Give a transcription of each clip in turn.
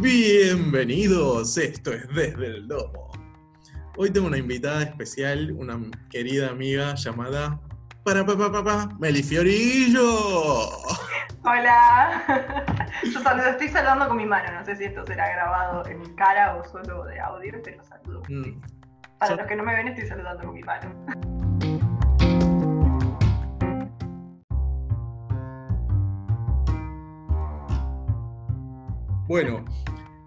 Bienvenidos, esto es Desde el Domo. Hoy tengo una invitada especial, una querida amiga llamada para papá papá Meli Fiorillo. Hola. Yo saludo, estoy saludando con mi mano, no sé si esto será grabado en mi cara o solo de audio, pero saludo. Mm, Para los que no me ven, estoy saludando con mi mano. Bueno,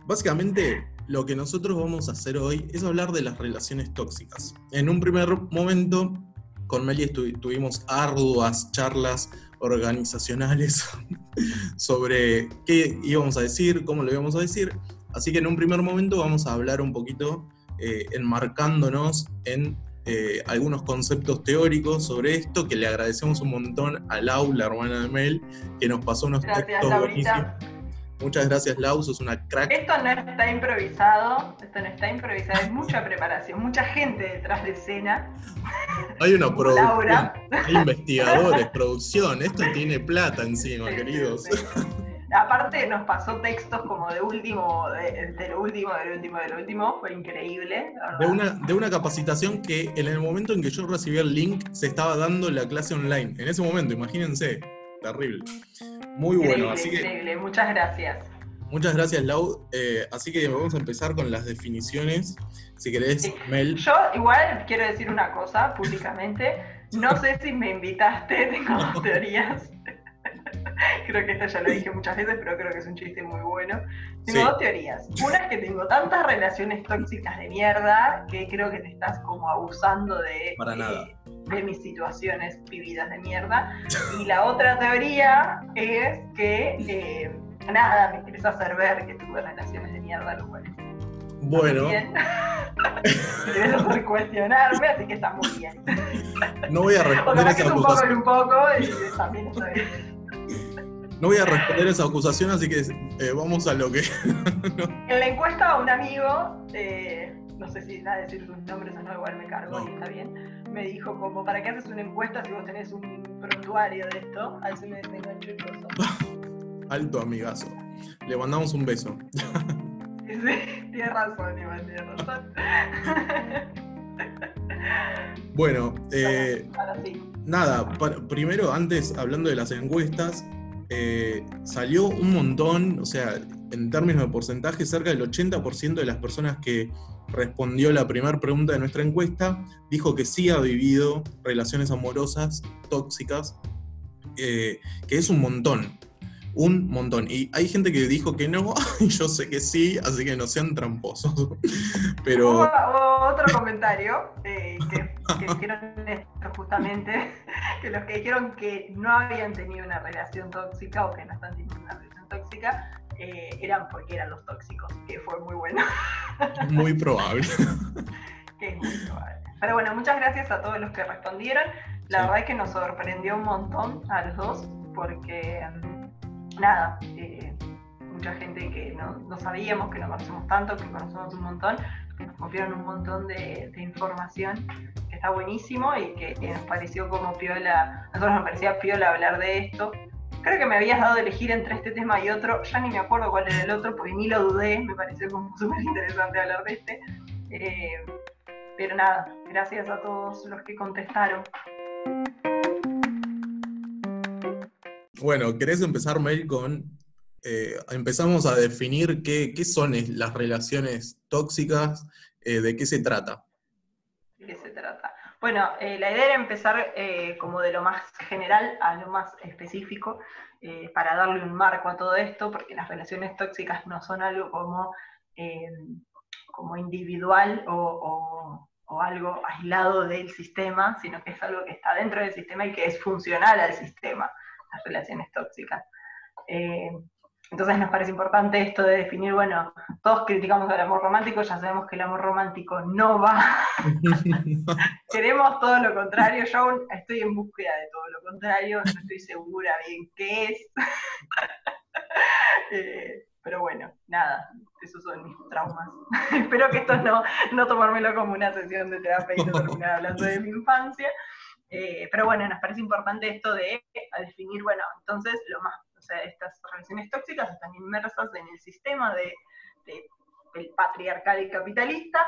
básicamente lo que nosotros vamos a hacer hoy es hablar de las relaciones tóxicas. En un primer momento, con Meli tuvimos arduas charlas organizacionales sobre qué íbamos a decir, cómo lo íbamos a decir. Así que en un primer momento vamos a hablar un poquito eh, enmarcándonos en eh, algunos conceptos teóricos sobre esto, que le agradecemos un montón a Lau, la hermana de Mel, que nos pasó unos Gracias, textos buenísimos. Muchas gracias, Lau, sos una crack. Esto no está improvisado, esto no está improvisado, es mucha preparación, mucha gente detrás de escena. Hay una producción, hay investigadores, producción, esto tiene plata encima, Sí, queridos. sí, sí. Aparte nos pasó textos como de último, de, de lo último, de lo último, de lo último, fue increíble. De una, de una capacitación que en el momento en que yo recibí el link se estaba dando la clase online. En ese momento, imagínense. Terrible. Muy bueno, Increíble, que muchas gracias. muchas gracias, Lau. Eh, así que vamos a empezar con las definiciones. Si querés, Sí. Mel. Yo igual quiero decir una cosa públicamente. No sé si me invitaste, tengo dos teorías. creo que esta ya lo dije muchas veces, pero creo que es un chiste muy bueno. Tengo Sí. dos teorías. Una es que tengo tantas relaciones tóxicas de mierda que creo que te estás como abusando de, Para eh, nada. De mis situaciones vividas de mierda. Y la otra teoría es que eh, nada, me quieres hacer ver que tuve relaciones de mierda, lo cual es Bueno. Debes hacer cuestionarme, así que está muy bien. no voy a responder esa es un poco y acusación. un poco, y también está bien. No voy a responder esa acusación, así que eh, vamos a lo que. En la encuesta un amigo, eh, no sé si da decir sus nombres o no, igual me cargo No. y está bien, me dijo como, ¿para qué haces una encuesta si vos tenés un prontuario de esto? Se me desenganchó el coso. Alto amigazo. Le mandamos un beso. Sí, tienes razón, Iván, tienes razón. Bueno, eh, Ahora sí. nada, primero, antes, hablando de las encuestas, eh, salió un montón, o sea, en términos de porcentaje, cerca del 80% de las personas que respondió la primera pregunta de nuestra encuesta dijo que sí ha vivido relaciones amorosas tóxicas, eh, que es un montón. Un montón. Y hay gente que dijo que no, y yo sé que sí, así que no sean tramposos. Pero. Hubo, otro comentario eh, que, que dijeron esto justamente, que los que dijeron que no habían tenido una relación tóxica o que no están teniendo una relación tóxica eh, eran porque eran los tóxicos, que fue muy bueno, Muy probable. que es muy probable. Pero bueno, muchas gracias a todos los que respondieron. La Sí. verdad es que nos sorprendió un montón a los dos, porque mm, nada, eh, mucha gente que no, no sabíamos, que no conocemos tanto, que conocemos un montón, que nos confiaron un montón de, de información que está buenísimo y que, que nos pareció como piola, a nosotros nos parecía piola hablar de esto. Creo que me habías dado a elegir entre este tema y otro, ya ni me acuerdo cuál era el otro, porque ni lo dudé, me pareció como súper interesante hablar de este. Eh, pero nada, gracias a todos los que contestaron. Bueno, ¿querés empezar, Mel, con... eh, empezamos a definir qué, qué son las relaciones tóxicas, eh, de qué se trata. ¿De qué se trata? Bueno, eh, la idea era empezar eh, como de lo más general a lo más específico eh, para darle un marco a todo esto, porque las relaciones tóxicas no son algo como, como individual o- o algo aislado del sistema, sino que es algo que está dentro del sistema y que es funcional al sistema, las relaciones tóxicas. Entonces nos parece importante esto de definir, bueno, todos criticamos el amor romántico, ya sabemos que el amor romántico no va Queremos todo lo contrario. Yo aún estoy en búsqueda de todo lo contrario. No estoy segura bien qué es. Eh, pero bueno, nada, esos son mis traumas. Espero que esto no, no tomármelo como una sesión de terapia y no terminar hablando de mi infancia. Eh, pero bueno, nos parece importante esto de a definir, bueno, entonces lo más, sea, estas relaciones tóxicas están inmersas en el sistema de, el patriarcal y capitalista,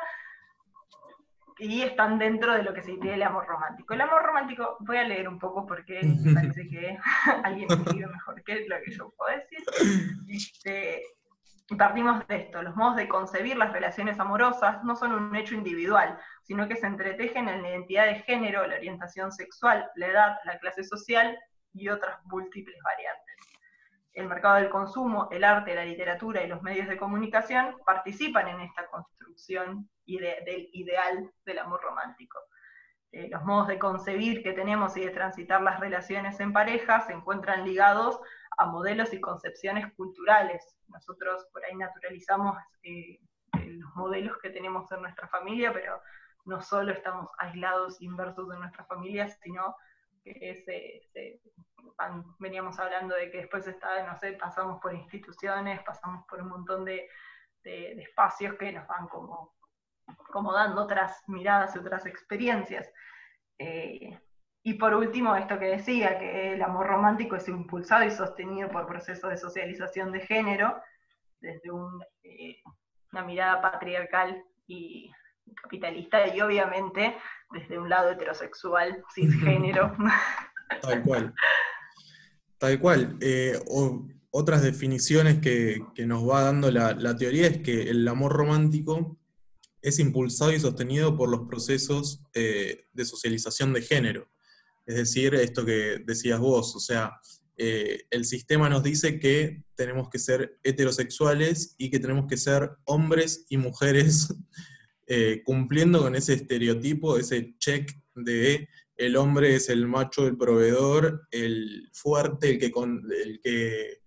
y están dentro de lo que se dice el amor romántico. El amor romántico, voy a leer un poco porque me parece que alguien escribe mejor que lo que yo puedo decir. Este, partimos de esto, los modos de concebir las relaciones amorosas no son un hecho individual, sino que se entretejen en la identidad de género, la orientación sexual, la edad, la clase social y otras múltiples variantes. El mercado del consumo, el arte, la literatura y los medios de comunicación participan en esta construcción del ideal del amor romántico. Eh, los modos de concebir que tenemos y de transitar las relaciones en pareja se encuentran ligados a modelos y concepciones culturales. Nosotros por ahí naturalizamos eh, los modelos que tenemos en nuestra familia, pero no solo estamos aislados, inversos de nuestra familia, sino que veníamos hablando de que después está, no sé, pasamos por instituciones, pasamos por un montón de, espacios que nos van como, como dando otras miradas y otras experiencias. Eh, y por último, esto que decía, que el amor romántico es impulsado y sostenido por procesos de socialización de género, desde eh, una mirada patriarcal y capitalista, y obviamente desde un lado heterosexual, cisgénero. Tal cual. Tal cual. Eh, otras definiciones que, nos va dando la, teoría es que el amor romántico es impulsado y sostenido por los procesos eh, de socialización de género. Es decir, esto que decías vos, o sea, eh, el sistema nos dice que tenemos que ser heterosexuales y que tenemos que ser hombres y mujeres eh, cumpliendo con ese estereotipo, ese check de el hombre es el macho, el proveedor, el fuerte, el que, el que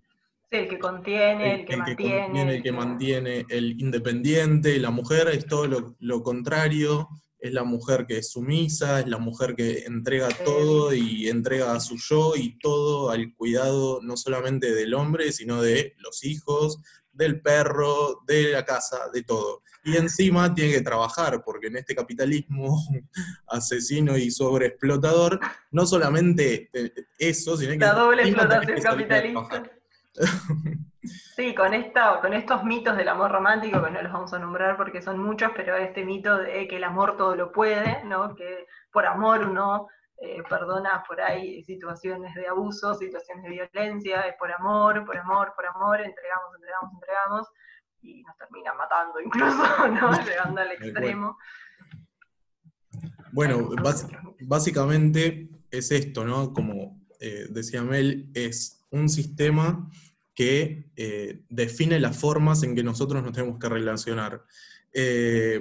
el que contiene, el, que, mantiene. el que mantiene, el independiente, la mujer es todo lo, lo, contrario, es la mujer que es sumisa, es la mujer que entrega todo y entrega a su yo y todo al cuidado no solamente del hombre, sino de los hijos, del perro, de la casa, de todo. Y encima tiene que trabajar, porque en este capitalismo asesino y sobreexplotador, no solamente eso, sino que... La doble explotación capitalista. Sí, con, esto, con estos mitos del amor romántico, que no los vamos a nombrar porque son muchos, pero este mito de que el amor todo lo puede, ¿no? que por amor uno eh, perdona por ahí situaciones de abuso, situaciones de violencia, es por amor, por amor, por amor, entregamos, entregamos, entregamos, y nos termina matando incluso, ¿no? llegando al extremo. Bueno, básicamente es esto, ¿no? Como eh, decía Mel, es un sistema que eh, define las formas en que nosotros nos tenemos que relacionar. Eh,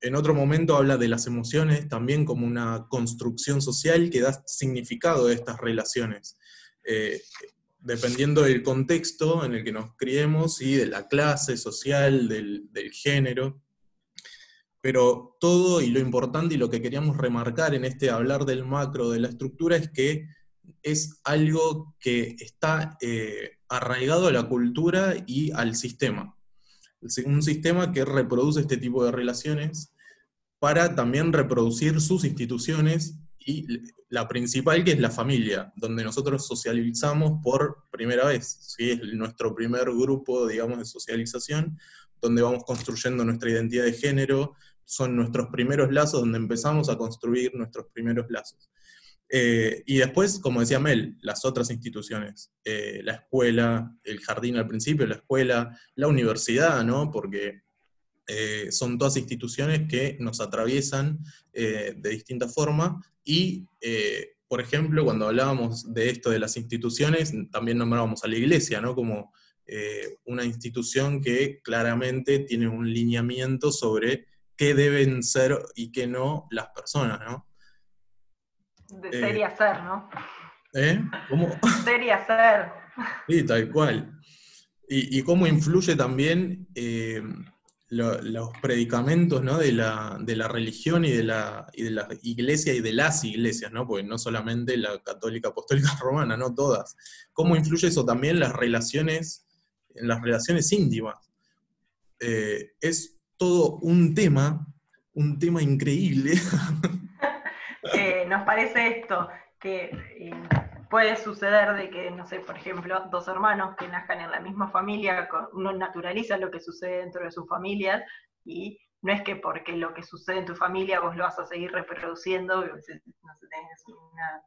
en otro momento habla de las emociones también como una construcción social que da significado a estas relaciones, eh, dependiendo del contexto en el que nos criemos y de la clase social, del, género. Pero todo y lo importante y lo que queríamos remarcar en este hablar del macro, de la estructura, es que es algo que está eh, arraigado a la cultura y al sistema. Un sistema que reproduce este tipo de relaciones para también reproducir sus instituciones y la principal que es la familia, donde nosotros socializamos por primera vez. Es nuestro primer grupo, digamos, de socialización, donde vamos construyendo nuestra identidad de género, son nuestros primeros lazos, donde empezamos a construir nuestros primeros lazos. Eh, y después, como decía Mel, las otras instituciones, eh, la escuela, el jardín al principio, la escuela, la universidad, ¿no? Porque eh, son todas instituciones que nos atraviesan de distinta forma y, por ejemplo, cuando hablábamos de esto de las instituciones, también nombrábamos a la iglesia, ¿no? Como una institución que claramente tiene un lineamiento sobre qué deben ser y qué no las personas, ¿no? De ser y eh, hacer, ¿no? ¿Eh? ¿Cómo? Ser y hacer. Sí, tal cual. Y, cómo influye también eh, los predicamentos ¿no? de, la, religión y de, la, de la iglesia y de las iglesias, ¿no? Porque no solamente la católica apostólica romana, no todas. ¿Cómo influye eso también las relaciones, en las relaciones íntimas? Eh, es todo un tema, un tema increíble. nos parece esto, que eh, puede suceder de que, no sé, por ejemplo, dos hermanos que nazcan en la misma familia, uno naturaliza lo que sucede dentro de sus familias y no es que porque lo que sucede en tu familia vos lo vas a seguir reproduciendo, no sé,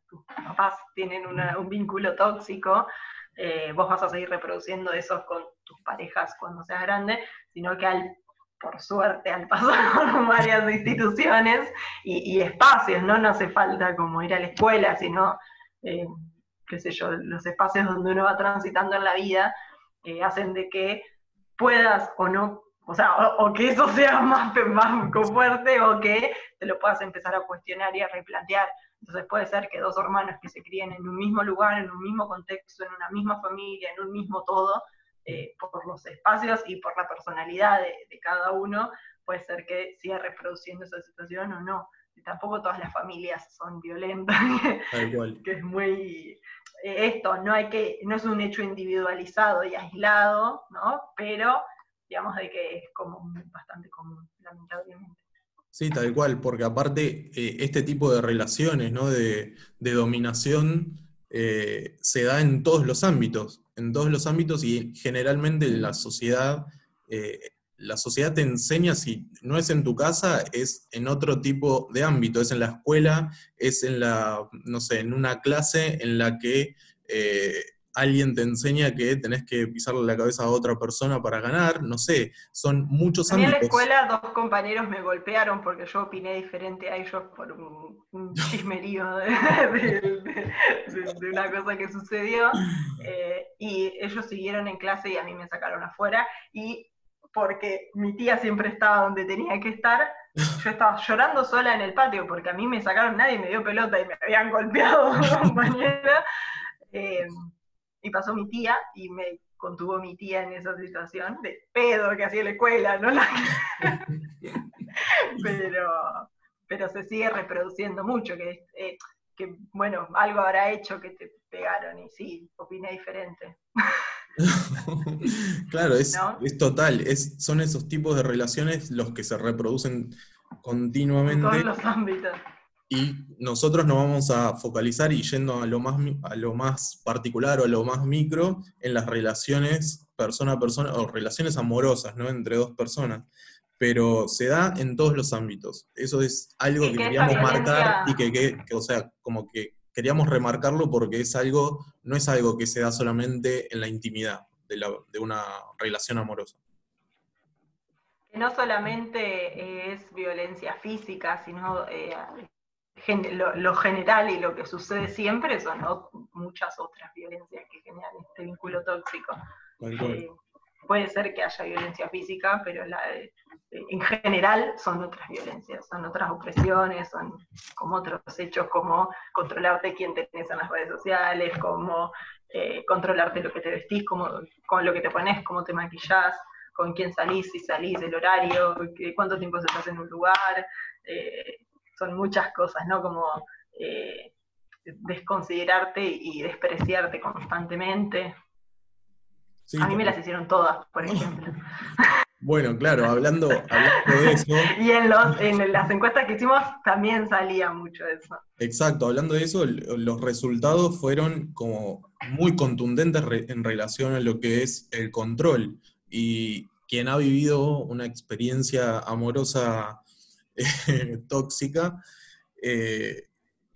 tus papás tienen un vínculo tóxico, eh, vos vas a seguir reproduciendo eso con tus parejas cuando seas grande, sino que al, por suerte al pasar por varias instituciones y, espacios, ¿no? No hace falta como ir a la escuela, sino, eh, qué sé yo, los espacios donde uno va transitando en la vida eh, hacen de que puedas o no o sea, o, que eso sea más, más fuerte o que te lo puedas empezar a cuestionar y a replantear. Entonces puede ser que dos hermanos que se críen en un mismo lugar, en un mismo contexto, en una misma familia, en un mismo todo, eh, por los espacios y por la personalidad de, cada uno, puede ser que siga reproduciendo esa situación o no. Tampoco todas las familias son violentas, que es muy eh, esto, no hay que, no es un hecho individualizado y aislado, ¿no? Pero digamos, de que es como bastante común, lamentablemente. Sí, tal cual, porque aparte eh, este tipo de relaciones, ¿no? de, dominación, eh, se da en todos los ámbitos, en todos los ámbitos y generalmente en la sociedad, la sociedad te enseña, si no es en tu casa, es en otro tipo de ámbito, es en la escuela, es en la, no sé, en una clase en la que alguien te enseña que tenés que pisarle la cabeza a otra persona para ganar, no sé, son muchos ámbitos. en la escuela dos compañeros me golpearon porque yo opiné diferente a ellos por un, chismerío de, una cosa que sucedió, eh, y ellos siguieron en clase y a mí me sacaron afuera, y porque mi tía siempre estaba donde tenía que estar, yo estaba llorando sola en el patio porque a mí me sacaron, nadie me dio pelota y me habían golpeado compañera. Eh, y pasó mi tía y me contuvo mi tía en esa situación de pedo que hacía la escuela, ¿no? pero, pero se sigue reproduciendo mucho, que, eh, que, bueno, algo habrá hecho que te pegaron y sí, opiné diferente. claro, es, es total, es, son esos tipos de relaciones los que se reproducen continuamente. En todos los ámbitos. Y nosotros nos vamos a focalizar y yendo a lo más, a lo más particular o a lo más micro en las relaciones persona a persona o relaciones amorosas, ¿no? Entre dos personas. Pero se da en todos los ámbitos. Eso es algo que, queríamos marcar y que, o sea, como que queríamos remarcarlo porque es algo, no es algo que se da solamente en la intimidad de, la, de una relación amorosa. No solamente es violencia física, sino eh, lo, general y lo que sucede siempre son muchas otras violencias que generan este vínculo tóxico. Eh, puede ser que haya violencia física, pero eh, en general son otras violencias, son otras opresiones, son como otros hechos como controlarte quién tenés en las redes sociales, como eh, controlarte lo que te vestís, como, con lo que te pones, cómo te maquillás, con quién salís, si salís, el horario, cuánto tiempo estás en un lugar, son muchas cosas, ¿no? Como eh, desconsiderarte y despreciarte constantemente. A mí me las hicieron todas, por ejemplo. Bueno, claro, hablando, de eso. y en, los, en las encuestas que hicimos también salía mucho eso. Exacto, hablando de eso, los resultados fueron como muy contundentes en relación a lo que es el control. Y quien ha vivido una experiencia amorosa tóxica, eh,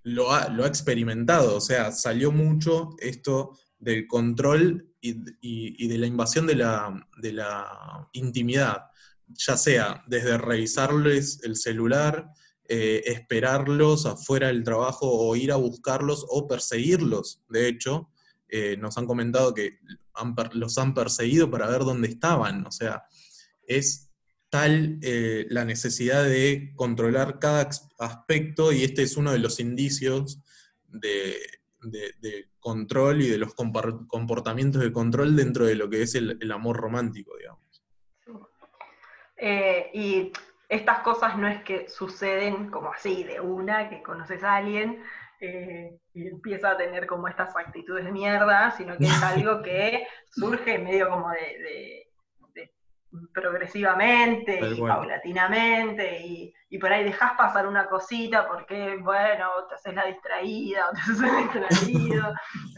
lo, ha, experimentado, o sea, salió mucho esto del control y, de la invasión de la, de la, intimidad, ya sea desde revisarles el celular, eh, esperarlos afuera del trabajo o ir a buscarlos o perseguirlos. De hecho, eh, nos han comentado que los han perseguido para ver dónde estaban. O sea, es tal eh, la necesidad de controlar cada aspecto y este es uno de los indicios de, control y de los comportamientos de control dentro de lo que es el, amor romántico, digamos. Eh, y estas cosas no es que suceden como así, de una, que conoces a alguien eh, y empieza a tener como estas actitudes de mierda, sino que es algo que surge medio como de progresivamente y paulatinamente y, por ahí dejas pasar una cosita porque, bueno, te haces la distraída o te haces el distraído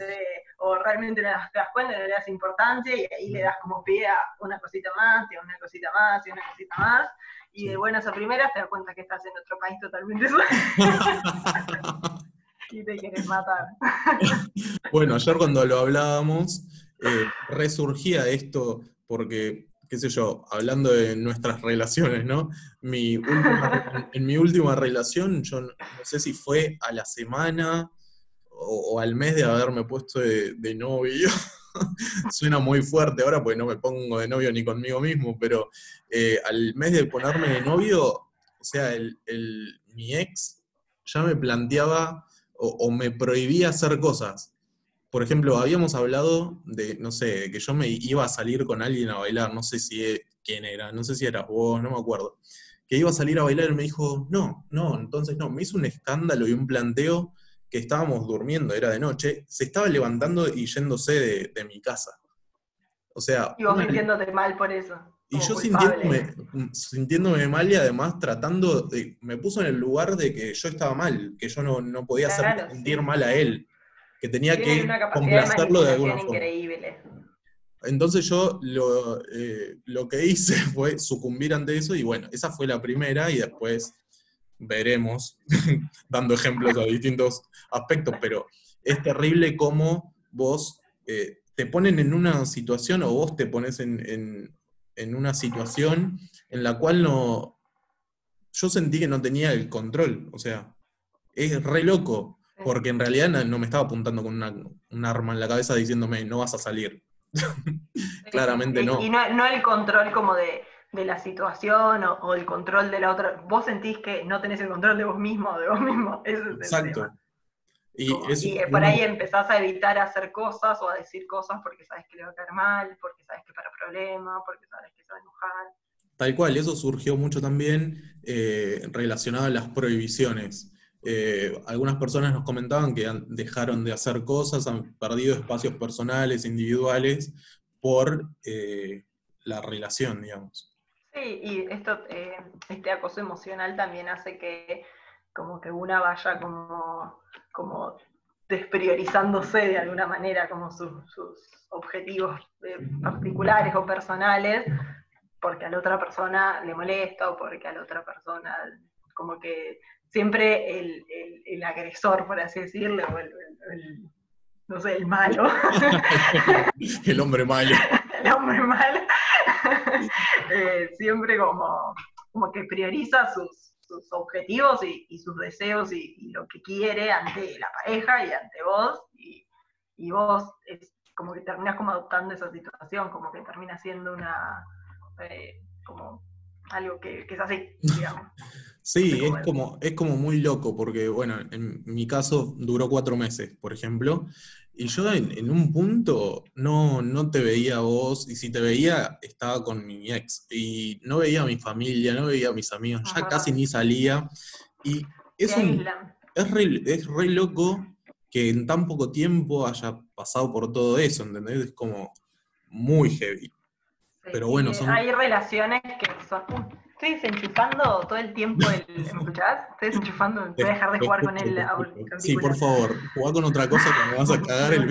o realmente te das, cuenta y no le das importancia y ahí le das como pie a una cosita más y a una cosita más y a una cosita más y de buenas a primeras te das cuenta que estás en otro país totalmente y te quieres matar. bueno, ayer cuando lo hablábamos, eh, resurgía esto porque qué sé yo, hablando de nuestras relaciones, ¿no? En mi última relación, yo no, sé si fue a la semana o, al mes de haberme puesto de, novio. Suena muy fuerte ahora porque no me pongo de novio ni conmigo mismo, pero eh, al mes de ponerme de novio, o sea, el, mi ex ya me planteaba o me prohibía hacer cosas por ejemplo, habíamos hablado de, no sé, que yo me iba a salir con alguien a bailar, no sé si e, quién era, no sé si eras vos, no me acuerdo, que iba a salir a bailar y me dijo, no, no, entonces no, me hizo un escándalo y un planteo que estábamos durmiendo, era de noche, se estaba levantando y yéndose de, mi casa. O sea... Y vos sintiéndote mal por eso. Y yo sintiéndome, sintiéndome, mal y además tratando, de, me puso en el lugar de que yo estaba mal, que yo no, podía hacer sentir mal a él que tenía que complacerlo de, alguna forma. Entonces yo eh, lo, que hice fue sucumbir ante eso y bueno, esa fue la primera y después veremos, dando ejemplos a distintos aspectos, pero es terrible cómo vos eh, te ponen en una situación o vos te pones en, en, una situación en la cual no, yo sentí que no tenía el control, o sea, es re loco, porque en realidad no, me estaba apuntando con un arma en la cabeza diciéndome, no vas a salir. Claramente no. Y no, el control como de, la situación o, el control de la otra. Vos sentís que no tenés el control de vos mismo, de vos mismo. Exacto. Y, por ahí empezás a evitar hacer cosas o a decir cosas porque sabes que le va a caer mal, porque sabes que para problema, porque sabes que se va a enojar. Tal cual, eso surgió mucho también eh, relacionado a las prohibiciones. Eh, algunas personas nos comentaban que dejaron de hacer cosas, han perdido espacios personales, individuales, por eh, la relación, digamos. Sí, y eh, este acoso emocional también hace que como que una vaya como, como despriorizándose de alguna manera, como sus objetivos particulares o personales, porque a la otra persona le molesta o porque a la otra persona como que siempre el, agresor, por así decirlo, o el, no sé, el malo. el hombre malo. el hombre malo. Eh, siempre como, como que prioriza sus, objetivos y, sus deseos y, lo que quiere ante la pareja y ante vos. Y, vos es como que terminas como adoptando esa situación, como que termina siendo una... Eh, como algo que, que es así, digamos. Sí, es como, es como muy loco, porque bueno, en mi caso duró cuatro meses, por ejemplo, y yo en, un punto no, no te veía a vos, y si te veía, estaba con mi ex, y no veía a mi familia, no veía a mis amigos, ya casi ni salía, y es, un, es, re, es re loco que en tan poco tiempo haya pasado por todo eso, ¿entendés? Es como muy heavy. Pero bueno, son... Hay relaciones que son estoy desenchufando todo el tiempo el. ¿Me escuchás? Estoy desenchufando. Voy a dejar de jugar con el. Sí, por favor, jugá con otra cosa que me vas a cagar el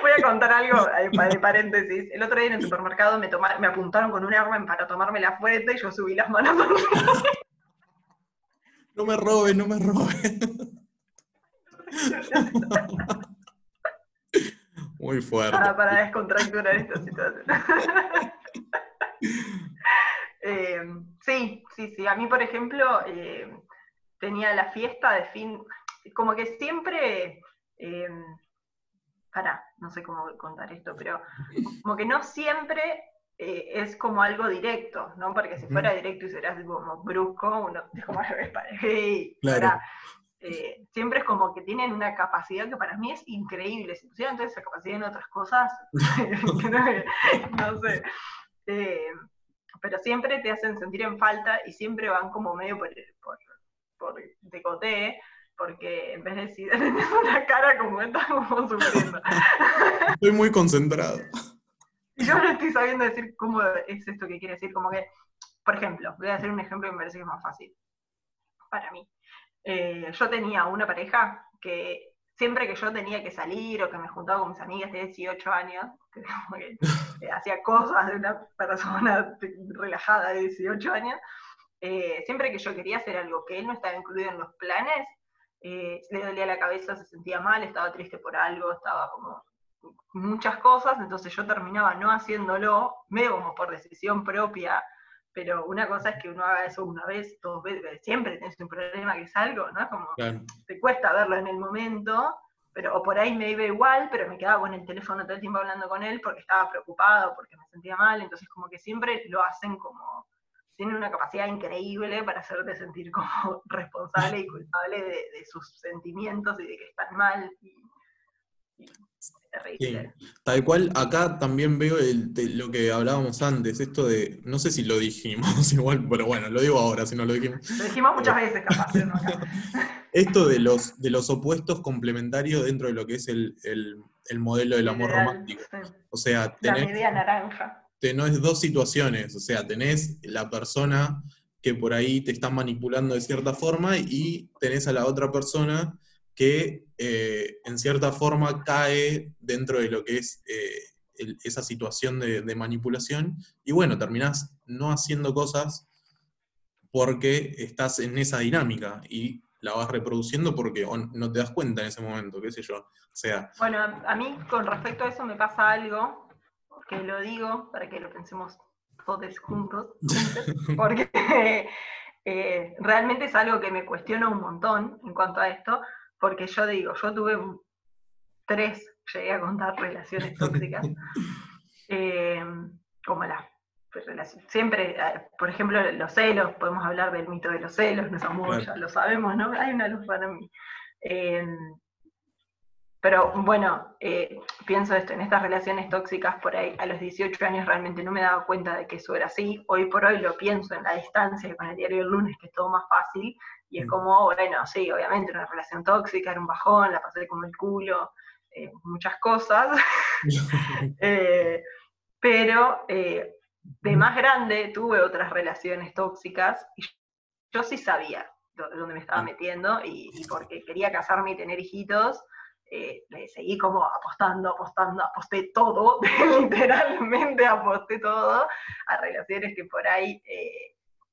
Voy a contar algo de paréntesis. El otro día en el supermercado me, me apuntaron con un arma para tomarme la fuente y yo subí las manos. no me roben, no me roben. Muy fuerte. Para, para descontracturar esta situación. Eh, sí, sí, sí. A mí, por ejemplo, eh, tenía la fiesta de fin, como que siempre, eh, para, no sé cómo contar esto, pero como que no siempre es como algo directo, ¿no? Porque si fuera directo y serás como brusco, uno es como para, siempre es como que tienen una capacidad que para mí es increíble. Si pusieran entonces esa capacidad en otras cosas, no sé. Eh, pero siempre te hacen sentir en falta y siempre van como medio por, por, por decote, porque en vez de decir, tenés una cara como estás como sufriendo. Estoy muy concentrado. Y yo no estoy sabiendo decir cómo es esto que quiere decir, como que, por ejemplo, voy a hacer un ejemplo que me parece que es más fácil para mí. Eh, yo tenía una pareja que siempre que yo tenía que salir o que me juntaba con mis amigas de 18 años, que, que hacía cosas de una persona relajada de 18 años, eh, siempre que yo quería hacer algo que él no estaba incluido en los planes, eh, le dolía la cabeza, se sentía mal, estaba triste por algo, estaba como muchas cosas, entonces yo terminaba no haciéndolo, medio como por decisión propia, pero una cosa es que uno haga eso una vez, dos veces, siempre tienes un problema que es algo, ¿no? Como te cuesta verlo en el momento, pero o por ahí me iba igual, pero me quedaba con el teléfono todo el tiempo hablando con él porque estaba preocupado, porque me sentía mal, entonces como que siempre lo hacen como, tienen una capacidad increíble para hacerte sentir como responsable y culpable de, sus sentimientos y de que están mal. Tal cual, acá también veo lo que hablábamos antes, esto de, no sé si lo dijimos igual, pero bueno, lo digo ahora, si no lo dijimos. Lo dijimos muchas veces, capaz. ¿no? esto de los, de los opuestos complementarios dentro de lo que es el, modelo del amor romántico. O sea, tenés, la media naranja. Tenés dos situaciones, o sea, tenés la persona que por ahí te está manipulando de cierta forma y tenés a la otra persona que eh, en cierta forma cae dentro de lo que es eh, esa situación de, manipulación y bueno, terminás no haciendo cosas porque estás en esa dinámica y la vas reproduciendo porque no te das cuenta en ese momento, qué sé yo. O sea, bueno, a mí con respecto a eso me pasa algo, que lo digo para que lo pensemos todos juntos, porque eh, realmente es algo que me cuestiona un montón en cuanto a esto, porque yo digo, yo tuve tres, llegué a contar relaciones tóxicas, eh, como la siempre, eh, por ejemplo, los celos, podemos hablar del mito de los celos, no somos, ya lo sabemos, ¿no? Hay una luz para mí. Em, pero bueno, eh, pienso esto, en estas relaciones tóxicas por ahí, a los 18 años realmente no me daba cuenta de que eso era así. Hoy por hoy lo pienso en la distancia, con el diario del lunes, que es todo más fácil, y es mm. como, bueno, sí, obviamente una relación tóxica, era un bajón, la pasé como el culo, eh, muchas cosas. eh, pero eh, de más grande tuve otras relaciones tóxicas y yo sí sabía dónde me estaba metiendo y, porque quería casarme y tener hijitos, eh, le seguí como apostando, apostando, aposté todo, literalmente aposté todo a relaciones que por ahí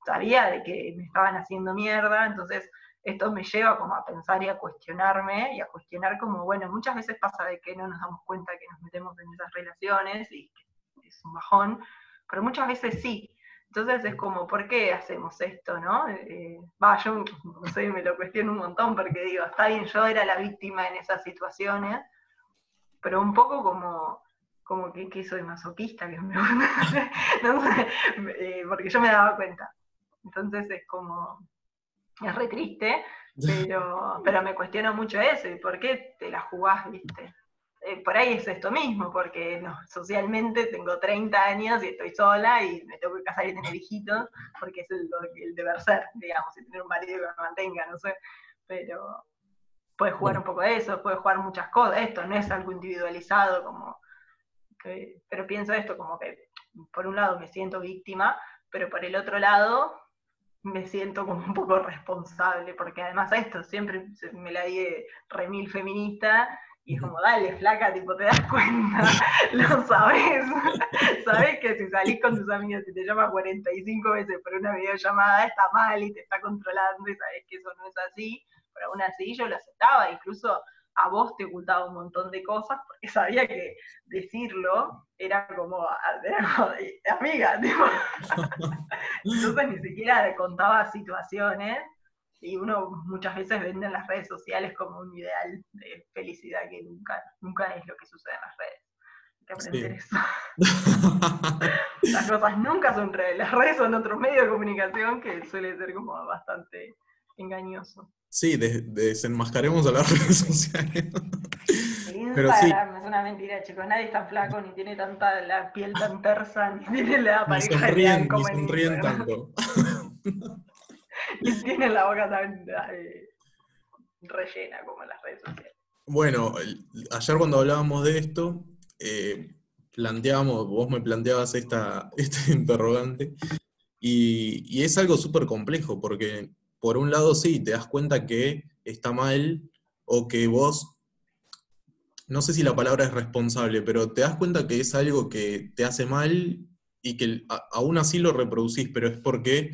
sabía de que me estaban haciendo mierda, entonces esto me lleva como a pensar y a cuestionarme y a cuestionar como, bueno, muchas veces pasa de que no nos damos cuenta que nos metemos en esas relaciones y que es un bajón, pero muchas veces sí. Entonces es como, ¿por qué hacemos esto, no? Eh, va, yo no sé, me lo cuestiono un montón porque digo, está bien, yo era la víctima en esas situaciones, pero un poco como, como que, que soy masoquista, que me, no sé, eh, porque yo me daba cuenta. Entonces es como, es re triste, pero, pero me cuestiono mucho eso, ¿y por qué te la jugás, viste? Eh, por ahí es esto mismo, porque no, socialmente tengo 30 años y estoy sola y me tengo que casar y tener hijitos, porque es el, el deber ser, digamos, y tener un marido que me mantenga, no sé, pero puedes jugar un poco de eso, puedes jugar muchas cosas, esto no es algo individualizado, como pero pienso esto como que por un lado me siento víctima, pero por el otro lado me siento como un poco responsable, porque además esto siempre me la di remil feminista, y es como, dale, flaca, tipo, te das cuenta, lo sabes, sabes que si salís con tus amigas y te llama 45 veces por una videollamada, está mal y te está controlando y sabes que eso no es así, pero aún así yo lo aceptaba, incluso a vos te ocultaba un montón de cosas porque sabía que decirlo era como, amiga, tipo. entonces ni siquiera contaba situaciones y uno muchas veces vende en las redes sociales como un ideal de felicidad que nunca, nunca es lo que sucede en las redes. Hay que aprender eso. las cosas nunca son redes, las redes son otro medio de comunicación que suele ser como bastante engañoso. Sí, desenmascaremos a las redes sociales. Instagram es una mentira, chicos. Nadie es tan flaco, ni tiene tanta la piel tan tersa, ni tiene la pareja ni sonríen, ni sonríen tanto. y tiene la boca tan eh, rellena como las redes sociales. Bueno, ayer cuando hablábamos de esto, eh, planteábamos, vos me planteabas esta, este interrogante, y, y es algo súper complejo, porque por un lado sí, te das cuenta que está mal o que vos, no sé si la palabra es responsable, pero te das cuenta que es algo que te hace mal y que aún así lo reproducís, pero es porque,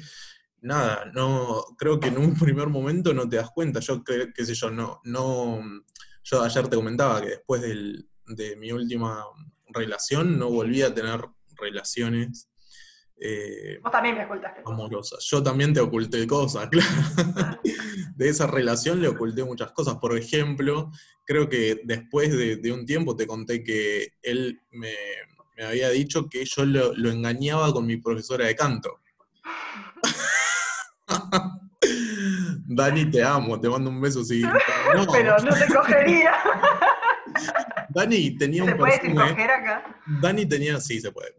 nada, no, creo que en un primer momento no te das cuenta. Yo, qué, qué sé yo, no, no, yo ayer te comentaba que después de mi última relación no volví a tener relaciones eh, Vos también me ocultaste amorosas. Yo también te oculté cosas, claro. De esa relación le oculté muchas cosas. Por ejemplo, creo que después de, un tiempo te conté que él me, había dicho que yo lo, engañaba con mi profesora de canto. Dani, te amo, te mando un beso. Sí. Pero no te cogería. Dani tenía un perfume. acá? Dani tenía, sí, se puede.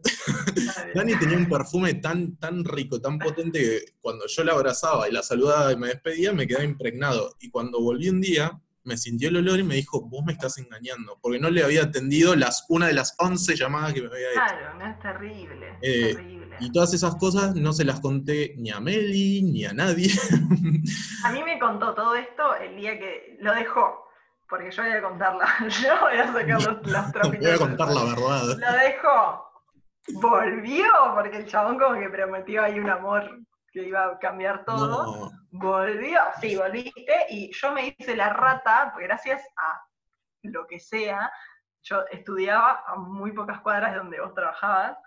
Dani tenía un perfume tan, tan rico, tan potente que cuando yo la abrazaba y la saludaba y me despedía, me quedaba impregnado. Y cuando volví un día, me sintió el olor y me dijo, vos me estás engañando, porque no le había atendido las, una de las 11 llamadas que me había hecho. Claro, no es terrible. Eh, terrible. Y todas esas cosas no se las conté ni a Meli, ni a nadie. a mí me contó todo esto el día que lo dejó porque yo voy a contarla, yo voy a sacar los, los Voy a contar la verdad. Lo dejo. Volvió, porque el chabón como que prometió ahí un amor que iba a cambiar todo. Volvió, sí, volviste, y yo me hice la rata, gracias a lo que sea, yo estudiaba a muy pocas cuadras de donde vos trabajabas,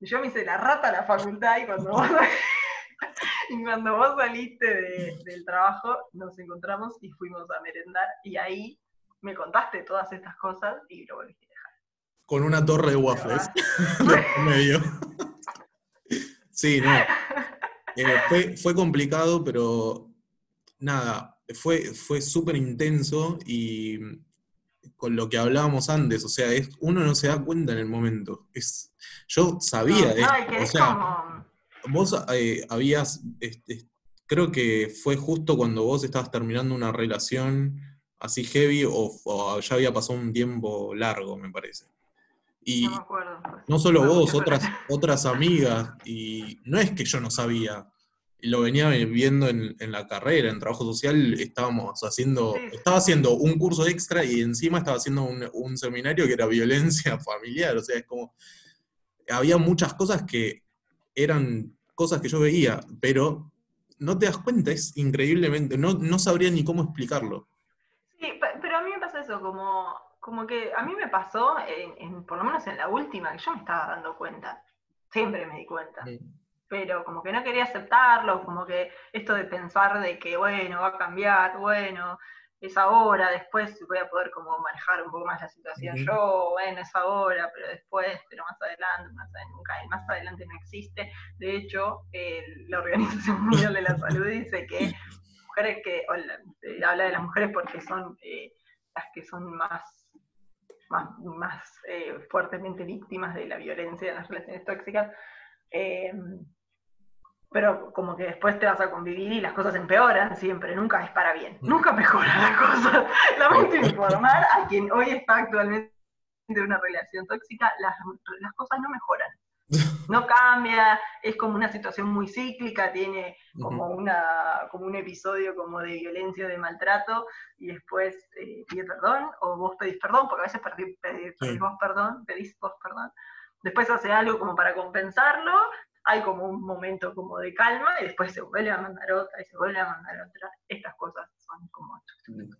y yo me hice la rata a la facultad y cuando vos, y cuando vos saliste del trabajo nos encontramos y fuimos a merendar. Y ahí me contaste todas estas cosas y lo volviste a dejar. Con una torre de waffles. medio. sí, no. Eh, fue, complicado, pero nada, fue, fue súper intenso y con lo que hablábamos antes, o sea, es, uno no se da cuenta en el momento. Es, yo sabía de o sea, vos eh, habías, este, creo que fue justo cuando vos estabas terminando una relación así heavy o, ya había pasado un tiempo largo, me parece. Y no, acuerdo, pues. no solo vos, otras, otras amigas, y no es que yo no sabía, lo venía viendo en, la carrera, en trabajo social, estábamos haciendo, estaba haciendo un curso extra y encima estaba haciendo un, seminario que era violencia familiar, o sea, es como, había muchas cosas que eran cosas que yo veía, pero no te das cuenta, es increíblemente, no, no sabría ni cómo explicarlo como, como que a mí me pasó, en, por lo menos en la última, que yo me estaba dando cuenta, siempre me di cuenta, pero como que no quería aceptarlo, como que esto de pensar de que, bueno, va a cambiar, bueno, es ahora, después voy a poder como manejar un poco más la situación yo, bueno, es ahora, pero después, pero más adelante, más adelante, nunca, más adelante no existe. De hecho, la Organización Mundial de la Salud dice que mujeres que, habla de las mujeres porque son eh, que son más, más, eh, fuertemente víctimas de la violencia en las relaciones tóxicas. Eh, pero como que después te vas a convivir y las cosas empeoran siempre, nunca es para bien, mm. nunca mejora la cosa. Lamento informar a quien hoy está actualmente en una relación tóxica, las, las cosas no mejoran. no cambia, es como una situación muy cíclica, tiene como, una, como un episodio como de violencia, de maltrato, y después eh, pide perdón, o vos pedís perdón, porque a veces pedís, vos perdón, pedís vos perdón, después hace algo como para compensarlo, hay como un momento como de calma, y después se vuelve a mandar otra, y se vuelve a mandar otra, estas cosas son como...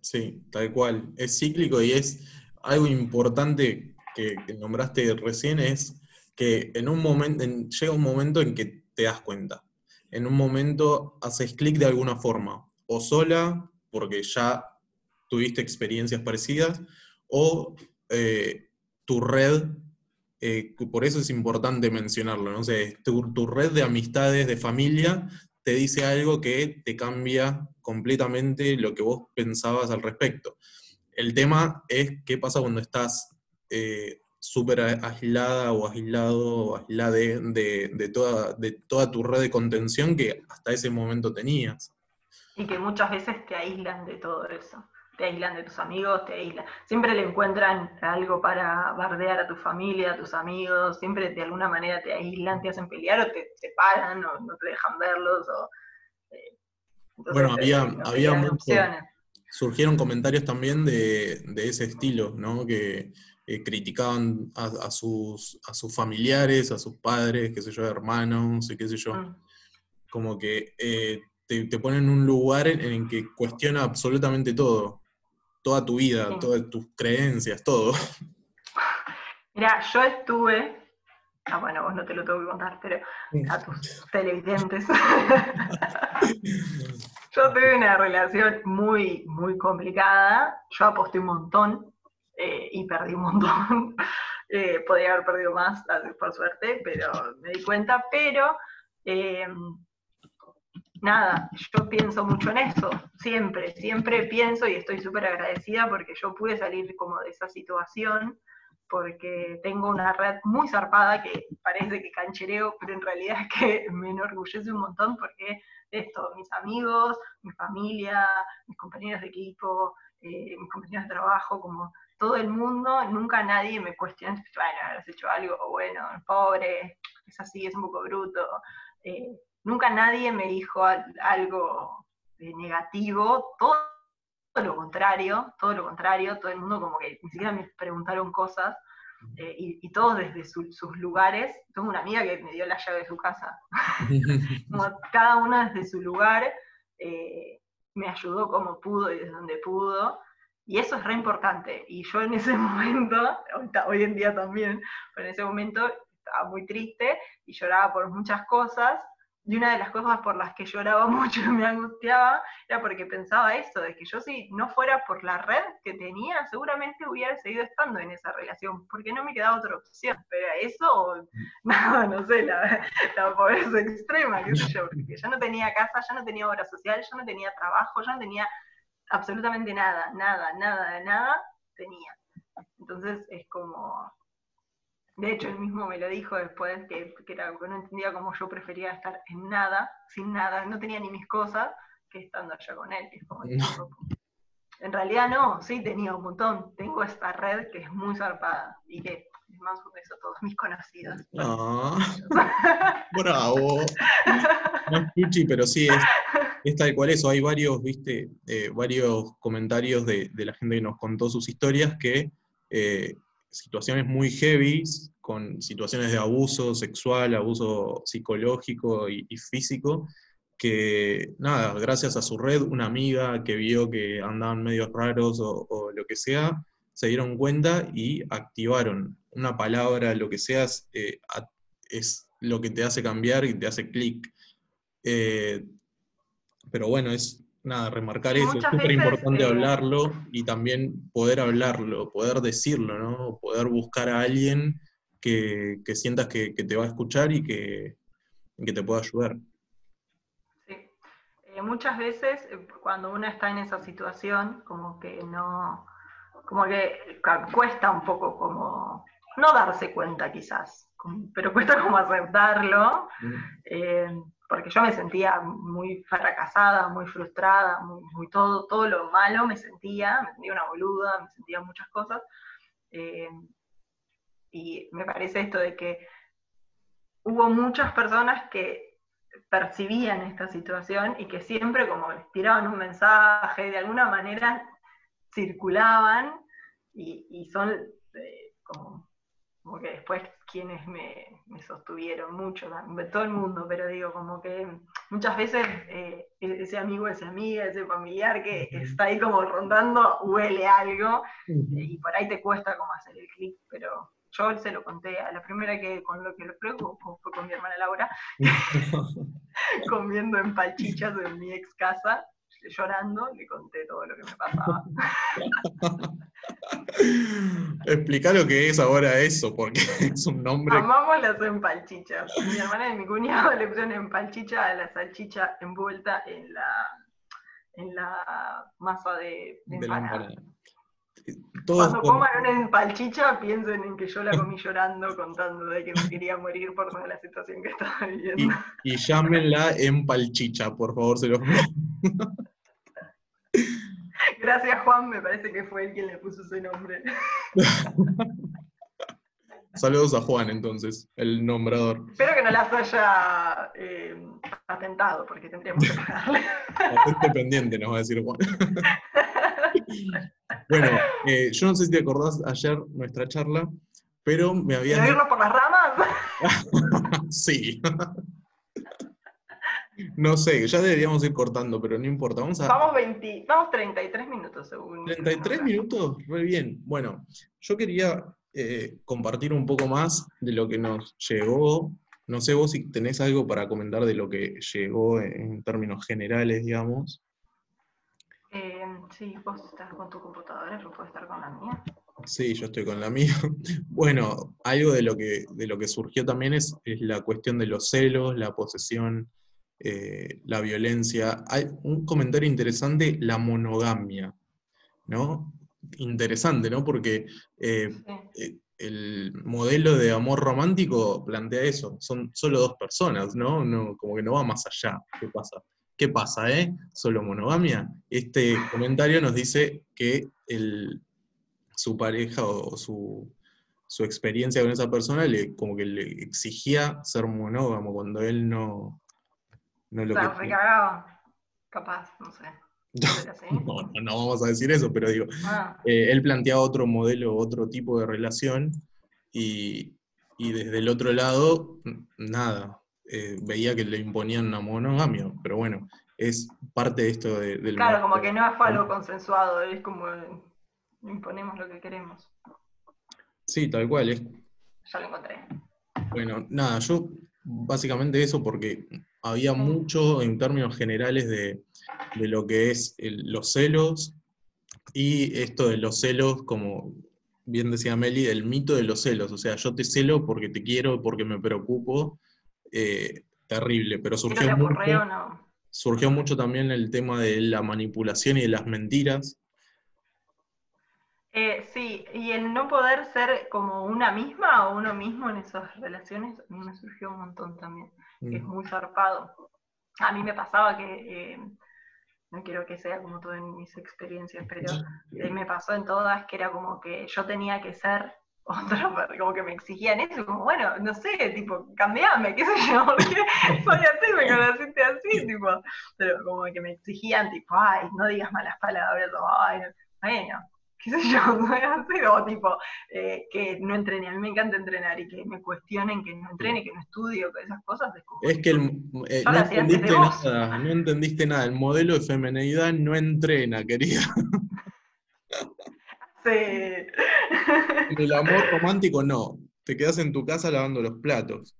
Sí, tal cual, es cíclico y es algo importante que nombraste recién, es que en un momento, llega un momento en que te das cuenta. En un momento haces clic de alguna forma, o sola, porque ya tuviste experiencias parecidas, o eh, tu red, eh, por eso es importante mencionarlo, ¿no? sé, tu, tu red de amistades, de familia, te dice algo que te cambia completamente lo que vos pensabas al respecto. El tema es qué pasa cuando estás eh, súper aislada o aislado o aislada de, toda, de toda tu red de contención que hasta ese momento tenías. Y que muchas veces te aíslan de todo eso. te aíslan de tus amigos, te aíslan. Siempre le encuentran algo para bardear a tu familia, a tus amigos, siempre de alguna manera te aíslan, te hacen pelear o te separan o no te dejan verlos. Eh, bueno, había, había surgieron comentarios también de, ese estilo, ¿no? Que eh, criticaban a, sus, a sus familiares, a sus padres, qué sé yo, hermanos y qué sé yo. Mm. Como que eh, te, te, ponen en un lugar en el que cuestiona absolutamente todo toda tu vida, todas tus creencias, todo. Mira, yo estuve, ah bueno, vos no te lo tengo que contar, pero a tus televidentes. yo tuve una relación muy, muy complicada, yo aposté un montón eh, y perdí un montón. Eh, podría haber perdido más, por suerte, pero me di cuenta, pero... Eh, nada, yo pienso mucho en eso, siempre, siempre pienso y estoy súper agradecida porque yo pude salir como de esa situación, porque tengo una red muy zarpada que parece que canchereo, pero en realidad es que me enorgullece un montón porque esto, mis amigos, mi familia, mis compañeros de equipo, eh, mis compañeros de trabajo, como todo el mundo, nunca nadie me cuestiona, bueno, has hecho algo, bueno, pobre, es así, es un poco bruto. Eh, Nunca nadie me dijo algo negativo, todo, lo contrario, todo lo contrario, todo el mundo como que ni siquiera me preguntaron cosas, eh, y, todos desde sus lugares. Tengo una amiga que me dio la llave de su casa. cada una desde su lugar eh, me ayudó como pudo y desde donde pudo. Y eso es re importante. Y yo en ese momento, hoy en día también, pero en ese momento estaba muy triste y lloraba por muchas cosas. Y una de las cosas por las que lloraba mucho y me angustiaba era porque pensaba eso, de que yo si no fuera por la red que tenía, seguramente hubiera seguido estando en esa relación, porque no me quedaba otra opción. Pero eso, nada, no, sé, la, pobreza extrema, qué sé yo, porque yo no tenía casa, yo no tenía obra social, yo no tenía trabajo, yo no tenía absolutamente nada, nada, nada, de nada tenía. Entonces es como, de hecho, él mismo me lo dijo después, que, que, era, que no entendía cómo yo prefería estar en nada, sin nada, no tenía ni mis cosas, que estando allá con él. En realidad no, sí tenía un montón. Tengo esta red que es muy zarpada y que es más un beso a todos mis conocidos. No. Bravo. No es pero sí es, tal cual eso. Hay varios, viste, eh, varios comentarios de, la gente que nos contó sus historias que eh, situaciones muy heavy, con situaciones de abuso sexual, abuso psicológico y, físico, que nada, gracias a su red, una amiga que vio que andaban medios raros o, lo que sea, se dieron cuenta y activaron. Una palabra, lo que sea, eh, es lo que te hace cambiar y te hace clic. Eh, pero bueno, es nada, remarcar eso, es súper importante eh, hablarlo y también poder hablarlo, poder decirlo, ¿no? Poder buscar a alguien que, sientas que, te va a escuchar y que, que te pueda ayudar. Sí. Eh, muchas veces eh, cuando uno está en esa situación, como que no, como que cuesta un poco como, no darse cuenta quizás, pero cuesta como aceptarlo. Mm porque yo me sentía muy fracasada, muy frustrada, muy, todo, todo lo malo me sentía, me sentía una boluda, me sentía muchas cosas. Eh, y me parece esto de que hubo muchas personas que percibían esta situación y que siempre como tiraban un mensaje, de alguna manera circulaban y, son eh, como como que después quienes me, sostuvieron mucho, todo el mundo, pero digo, como que muchas veces eh, e-, ese amigo, esa amiga, ese familiar que está ahí como rondando, huele algo, y por ahí te cuesta como hacer el clic, pero yo se lo conté a la primera que con lo que lo preocupo fue con mi hermana Laura, comiendo en palchichas en mi ex casa, llorando, le conté todo lo que me pasaba. Explica lo que es ahora eso, porque es un nombre. Amamos las empalchichas. Mi hermana y mi cuñado le pusieron empalchicha a la salchicha envuelta en la, en la masa de, de, empanada. Cuando coman una empalchicha, piensen en que yo la comí llorando, contando de que me quería morir por toda la situación que estaba viviendo. Y, y llámenla empalchicha, por favor, se los Gracias, Juan, me parece que fue él quien le puso ese nombre. Saludos a Juan, entonces, el nombrador. Espero que no las haya eh, atentado, porque tendríamos que pagarle. Atente pendiente, nos va a decir Juan. bueno, eh, yo no sé si te acordás ayer nuestra charla, pero me habías... ¿De irlo por las ramas? sí. No sé, ya deberíamos ir cortando, pero no importa. Vamos a. Vamos, 20, vamos 33 minutos según. ¿33 minutos? Muy bien. Bueno, yo quería eh, compartir un poco más de lo que nos llegó. No sé vos si tenés algo para comentar de lo que llegó en, términos generales, digamos. Eh, sí, vos estás con tu computadora, yo puedo estar con la mía. Sí, yo estoy con la mía. Bueno, algo de lo que, de lo que surgió también es, es la cuestión de los celos, la posesión, eh, la violencia. Hay un comentario interesante, la monogamia, ¿no? Interesante, ¿no? Porque eh, eh, el modelo de amor romántico plantea eso, son solo dos personas, ¿no? ¿no? Como que no va más allá. ¿Qué pasa? ¿Qué pasa, eh? ¿Solo monogamia? Este comentario nos dice que el, su pareja o su, su experiencia con esa persona le, como que le exigía ser monógamo cuando él no, no lo recagaba, capaz, no sé. No, no, vamos a decir eso, pero digo, ah. eh, él planteaba otro modelo, otro tipo de relación, y, desde el otro lado, nada, eh, veía que le imponían una monogamia, pero bueno, es parte de esto del... Claro, como que no es algo consensuado, es como imponemos lo que queremos. Sí, tal cual, es... Ya lo encontré. Bueno, nada, yo básicamente eso porque había mucho en términos generales de, lo que es los celos y esto de los celos, como bien decía Meli, el mito de los celos. O sea, yo te celo porque te quiero, porque me preocupo. Eh, terrible, pero surgió mucho, surgió mucho también el tema de la manipulación y de las mentiras. Eh, sí, y el no poder ser como una misma o uno mismo en esas relaciones, a mí me surgió un montón también es mm. muy zarpado. A mí me pasaba que, eh, no quiero que sea como todo en mis experiencias, pero eh, me pasó en todas que era como que yo tenía que ser otra, como que me exigían eso, como bueno, no sé, tipo, cambiame, qué sé yo, porque soy así, me conociste así, tipo, pero como que me exigían, tipo, ay, no digas malas palabras, o ay, bueno, qué sé yo, no tipo, eh, que no entrene, a mí me encanta entrenar y que me cuestionen que no entrene, que no estudio, que esas cosas. Es, que eh, no entendiste nada, no entendiste nada, el modelo de femenidad no entrena, querida. Sí. El amor romántico no, te quedas en tu casa lavando los platos.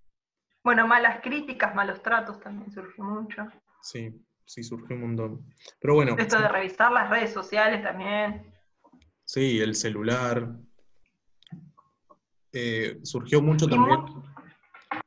Bueno, malas críticas, malos tratos también surgió mucho. Sí, sí, surgió un montón. Pero bueno. Esto de revisar las redes sociales también. Sí, el celular. Eh, surgió mucho también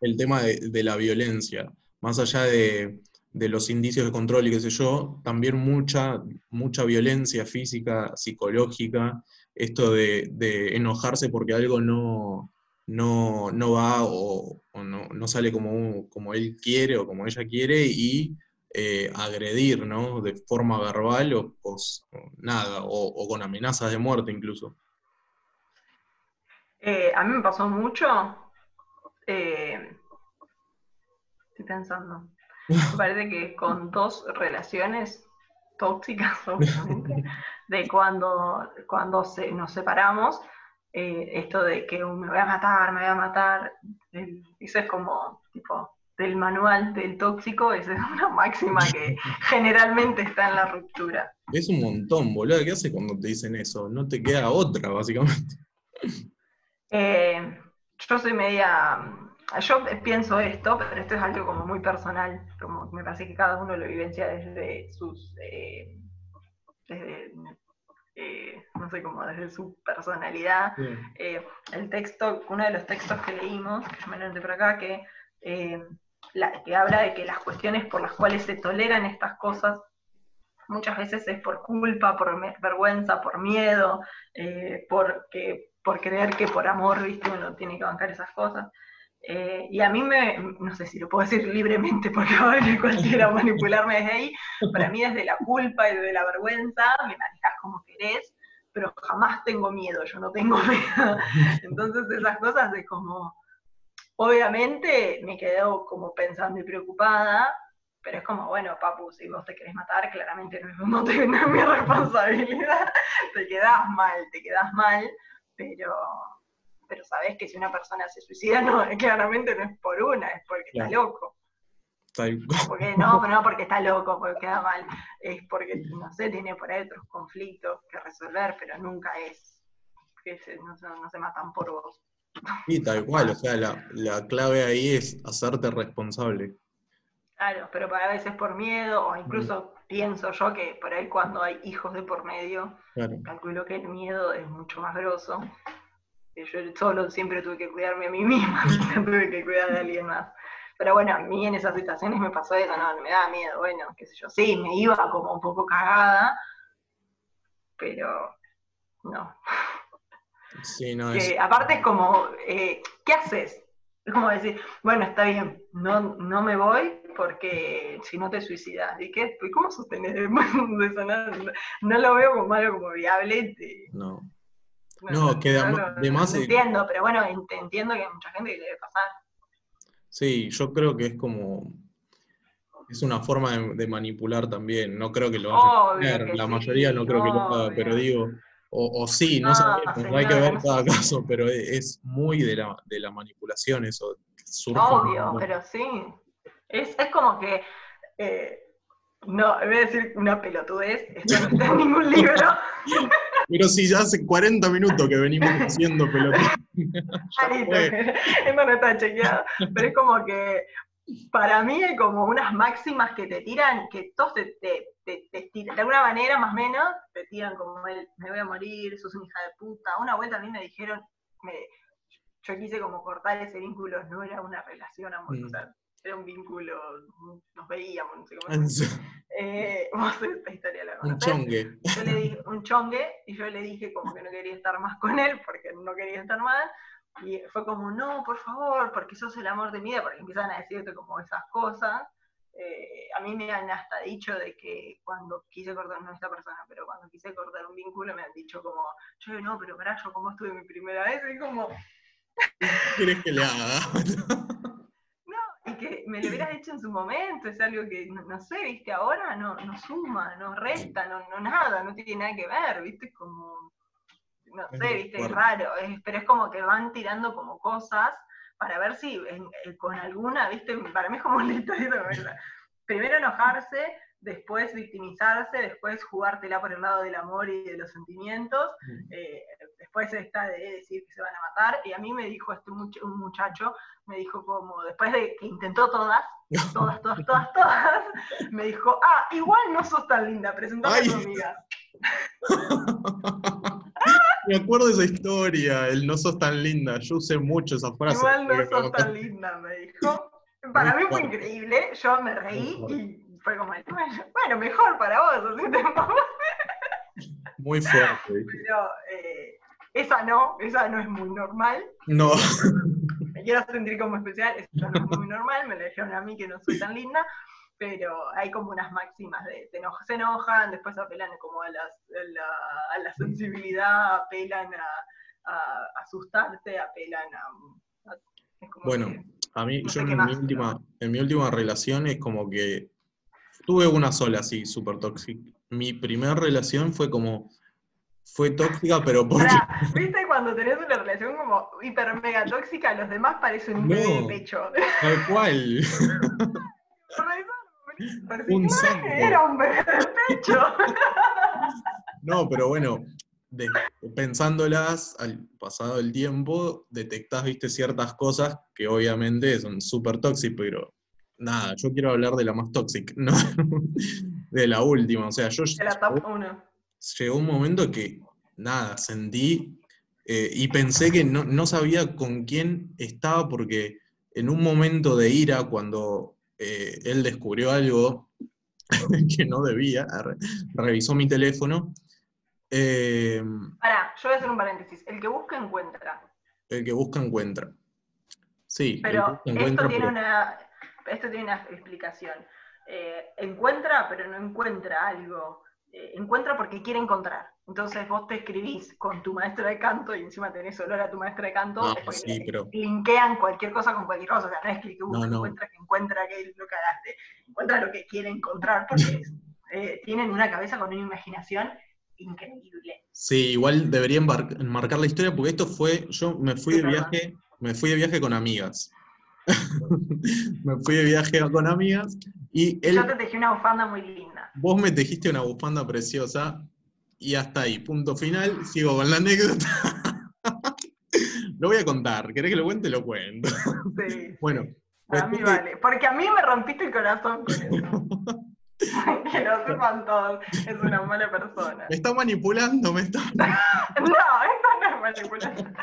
el tema de, la violencia. Más allá de, los indicios de control y qué sé yo, también mucha, mucha violencia física, psicológica, esto de, enojarse porque algo no, no, va o, no, sale como, como él quiere o como ella quiere y eh, agredir, ¿no? De forma verbal o, nada, o, con amenazas de muerte incluso. Eh, a mí me pasó mucho. Eh, estoy pensando. Me parece que con dos relaciones tóxicas, obviamente, de cuando, cuando nos separamos, esto de que me voy a matar, me voy a matar, eso es como, tipo, del manual del tóxico, esa es una máxima que generalmente está en la ruptura. Es un montón, boludo. ¿Qué hace cuando te dicen eso? No te queda otra, básicamente. Eh, yo soy media. Yo pienso esto, pero esto es algo como muy personal, como me parece que cada uno lo vivencia desde sus. Eh, desde, eh, no sé cómo, desde su personalidad. el texto, uno de los textos que leímos, que yo me lo por acá, que la, que habla de que las cuestiones por las cuales se toleran estas cosas muchas veces es por culpa, por vergüenza, por miedo, eh, por creer que por amor, ¿viste? uno tiene que bancar esas cosas. Eh, y a mí me, no sé si lo puedo decir libremente porque va a venir cualquiera a manipularme desde ahí, para mí desde la culpa y desde la vergüenza me manejas como querés, pero jamás tengo miedo, yo no tengo miedo. Entonces esas cosas es como, obviamente me quedo como pensando y preocupada, pero es como, bueno, papu, si vos te querés matar, claramente no, es mi responsabilidad, te quedás mal, te quedás mal, pero pero sabes que si una persona se suicida, no, claramente no es por una, es porque está loco. Porque, no, no porque está loco, porque queda mal, es porque, no sé, tiene por ahí otros conflictos que resolver, pero nunca es que no, se matan por vos. Sí, tal cual, o sea, la, clave ahí es hacerte responsable. Claro, pero a veces por miedo, o incluso pienso yo que por ahí cuando hay hijos de por medio, calculo que el miedo es mucho más grosso yo solo siempre tuve que cuidarme a mí misma, tuve que cuidar a alguien más. Pero bueno, a mí en esas situaciones me pasó eso, no, me daba miedo, bueno, qué sé yo, sí, me iba como un poco cagada, pero no. Sí, no Aparte es como, eh, ¿qué haces? Es como decir, bueno, está bien, no, no me voy porque si no te suicidas. ¿Y qué? ¿Cómo sostener eso? No, no, lo veo como algo como viable. No. No, que además... entiendo, pero bueno, entiendo que hay mucha gente que le debe pasar. Sí, yo creo que es como... Es una forma de, manipular también. No creo que lo a hacer. La mayoría no creo que lo haga, pero digo... O, sí, no, no hay que ver cada caso, pero es muy de la, de la manipulación eso. Obvio, pero sí. Es, es como que... Eh, no, voy a decir una pelotudez, esto no está en ningún libro. Pero si ya hace 40 minutos que venimos haciendo pelotudez. Esto no está chequeado. Pero es como que para mí hay como unas máximas que te tiran, que todos te, te, de alguna manera más o menos, te tiran como el, me voy a morir, sos una hija de puta. Una vuelta a mí me dijeron, me, yo quise como cortar ese vínculo, no era una relación amorosa. Mm era un vínculo, nos veíamos, no sé cómo. eh, vos esta historia la Un chongue. Yo le dije, un chongue, y yo le dije como que no quería estar más con él, porque no quería estar más, y fue como, no, por favor, porque sos el amor de mi vida, porque empiezan a decirte como esas cosas. Eh, a mí me han hasta dicho de que cuando quise cortar, no esta persona, pero cuando quise cortar un vínculo me han dicho como, yo no, pero para yo como estuve mi primera vez, y como... ¿Qué quieres que le haga? y que me lo hubieras hecho en su momento, es algo que, no, sé, viste, ahora no, no suma, no resta, no, no, nada, no tiene nada que ver, viste, como, no sé, viste, es raro, pero es como que van tirando como cosas para ver si eh, con alguna, viste, para mí es como una historia, primero enojarse, después victimizarse, después jugártela por el lado del amor y de los sentimientos, mm. eh, después está de decir que se van a matar, y a mí me dijo este un muchacho, me dijo como, después de que intentó todas, todas, todas, todas, todas, me dijo, ah, igual no sos tan linda, presentame a tu amiga. me acuerdo de esa historia, el no sos tan linda, yo usé mucho esa frase. Igual no sos tan linda, me dijo. Para mí fue increíble, yo me reí y fue como, bueno, mejor para vos, así te Muy fuerte. Pero eh, esa no, esa no es muy normal. No. Me quiero sentir como especial, esa no es muy normal, me la dijeron a mí que no soy tan linda, pero hay como unas máximas de se enojan, después apelan como a, las, a, la, sensibilidad, apelan a, asustarte, apelan a... bueno, a mí, yo en, mi última, en mi última relación es como que Tuve una sola, así, súper tóxica. Mi primera relación fue como, fue tóxica, pero porque... ¿Viste cuando tenés una relación como hiper mega tóxica, los demás parecen un de pecho? Tal cual. un Era un pecho. no, pero bueno, pensándolas al pasado del tiempo, detectás, viste, ciertas cosas que obviamente son súper tóxicas, pero nada, yo quiero hablar de la más tóxica, no de la última. O sea, yo. De la top 1. Llegó un momento que, nada, sentí eh, y pensé que no, sabía con quién estaba porque en un momento de ira, cuando eh, él descubrió algo que no debía, revisó mi teléfono. Eh, Pará, yo voy a hacer un paréntesis. El que busca encuentra. El que busca encuentra. Sí, pero esto tiene, Una, esto tiene una explicación. Eh, encuentra, pero no encuentra algo. Eh, encuentra porque quiere encontrar. Entonces vos te escribís con tu maestra de canto y encima tenés olor a tu maestra de canto, no, sí, pero... linkean cualquier cosa con cualquier cosa. O sea, no es que, encuentra que encuentra que lo cagaste. Encuentra lo que quiere encontrar porque eh, tienen una cabeza con una imaginación increíble. Sí, igual deberían enmarcar la historia porque esto fue, yo me fui de viaje, me fui de viaje con amigas. me fui de viaje con amigas y él... Yo te tejí una bufanda muy linda. Vos me tejiste una bufanda preciosa y hasta ahí, punto final, sigo con la anécdota. lo voy a contar, ¿querés que lo cuente? Lo cuento. Sí. bueno. A mí vale, porque a mí me rompiste el corazón con eso. que lo sepan todos, es una mala persona. Me está manipulando, me está... no, esto no es manipulación.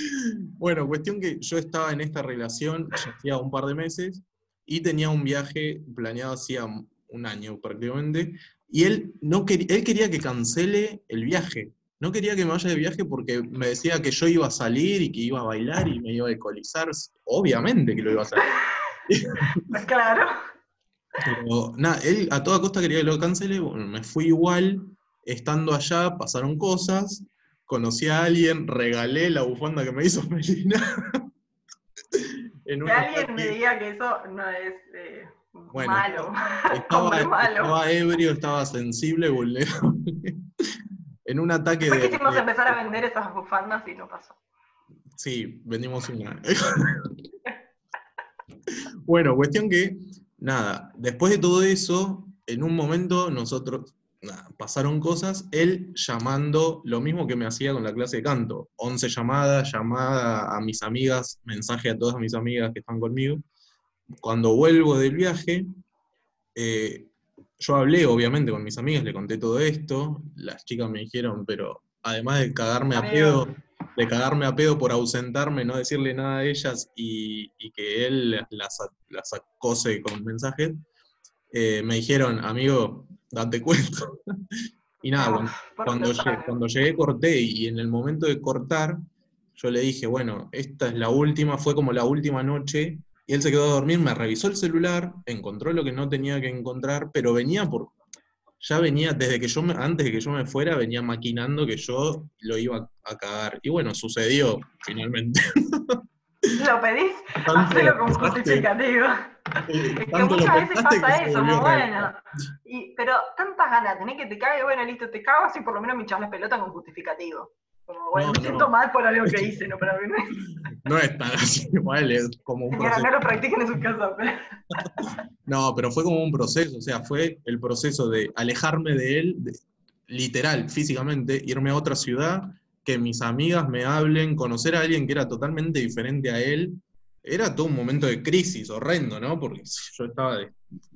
bueno, cuestión que yo estaba en esta relación ya hacía un par de meses y tenía un viaje planeado hacía un año prácticamente, y él, no quería, él quería que cancele el viaje. No quería que me vaya de viaje porque me decía que yo iba a salir y que iba a bailar y me iba a alcoholizar. Obviamente que lo iba a hacer. Claro. Pero nada, él a toda costa quería que lo cancele, bueno, me fui igual, estando allá pasaron cosas, conocí a alguien, regalé la bufanda que me hizo Melina. que alguien me diga que eso no es eh, malo. Estaba, estaba, ebrio, estaba sensible, vulnerable. En un ataque de. quisimos empezar a vender esas bufandas y no pasó. Sí, vendimos una. bueno, cuestión que nada, después de todo eso, en un momento nosotros, pasaron cosas, él llamando lo mismo que me hacía con la clase de canto, 11 llamadas, llamada a mis amigas, mensaje a todas mis amigas que están conmigo. Cuando vuelvo del viaje, eh, yo hablé obviamente con mis amigas, le conté todo esto, las chicas me dijeron, pero además de cagarme a pedo, de cagarme a pedo por ausentarme, no decirle nada a ellas y, que él las, las, acose con mensajes, eh, me dijeron, amigo, date cuenta. y nada, cuando, llegué, cuando llegué corté y en el momento de cortar, yo le dije, bueno, esta es la última, fue como la última noche, y él se quedó a dormir, me revisó el celular, encontró lo que no tenía que encontrar, pero venía por, ya venía, desde que yo me, antes de que yo me fuera, venía maquinando que yo lo iba a cagar. Y bueno, sucedió finalmente. ¿Lo pedís? Hacelo con justificativo. es que muchas veces pasa eso, muy bueno. Y, pero tantas ganas, tenés que te cague, bueno, listo, te cago así por lo menos me echas la pelota con justificativo. Como, bueno, me siento mal por algo que hice, ¿no? Para mí no es tan así, igual es como un proceso. no lo practiquen en su casa. Pero... no, pero fue como un proceso, o sea, fue el proceso de alejarme de él, literal, físicamente, irme a otra ciudad, que mis amigas me hablen, conocer a alguien que era totalmente diferente a él. Era todo un momento de crisis horrendo, ¿no? Porque yo estaba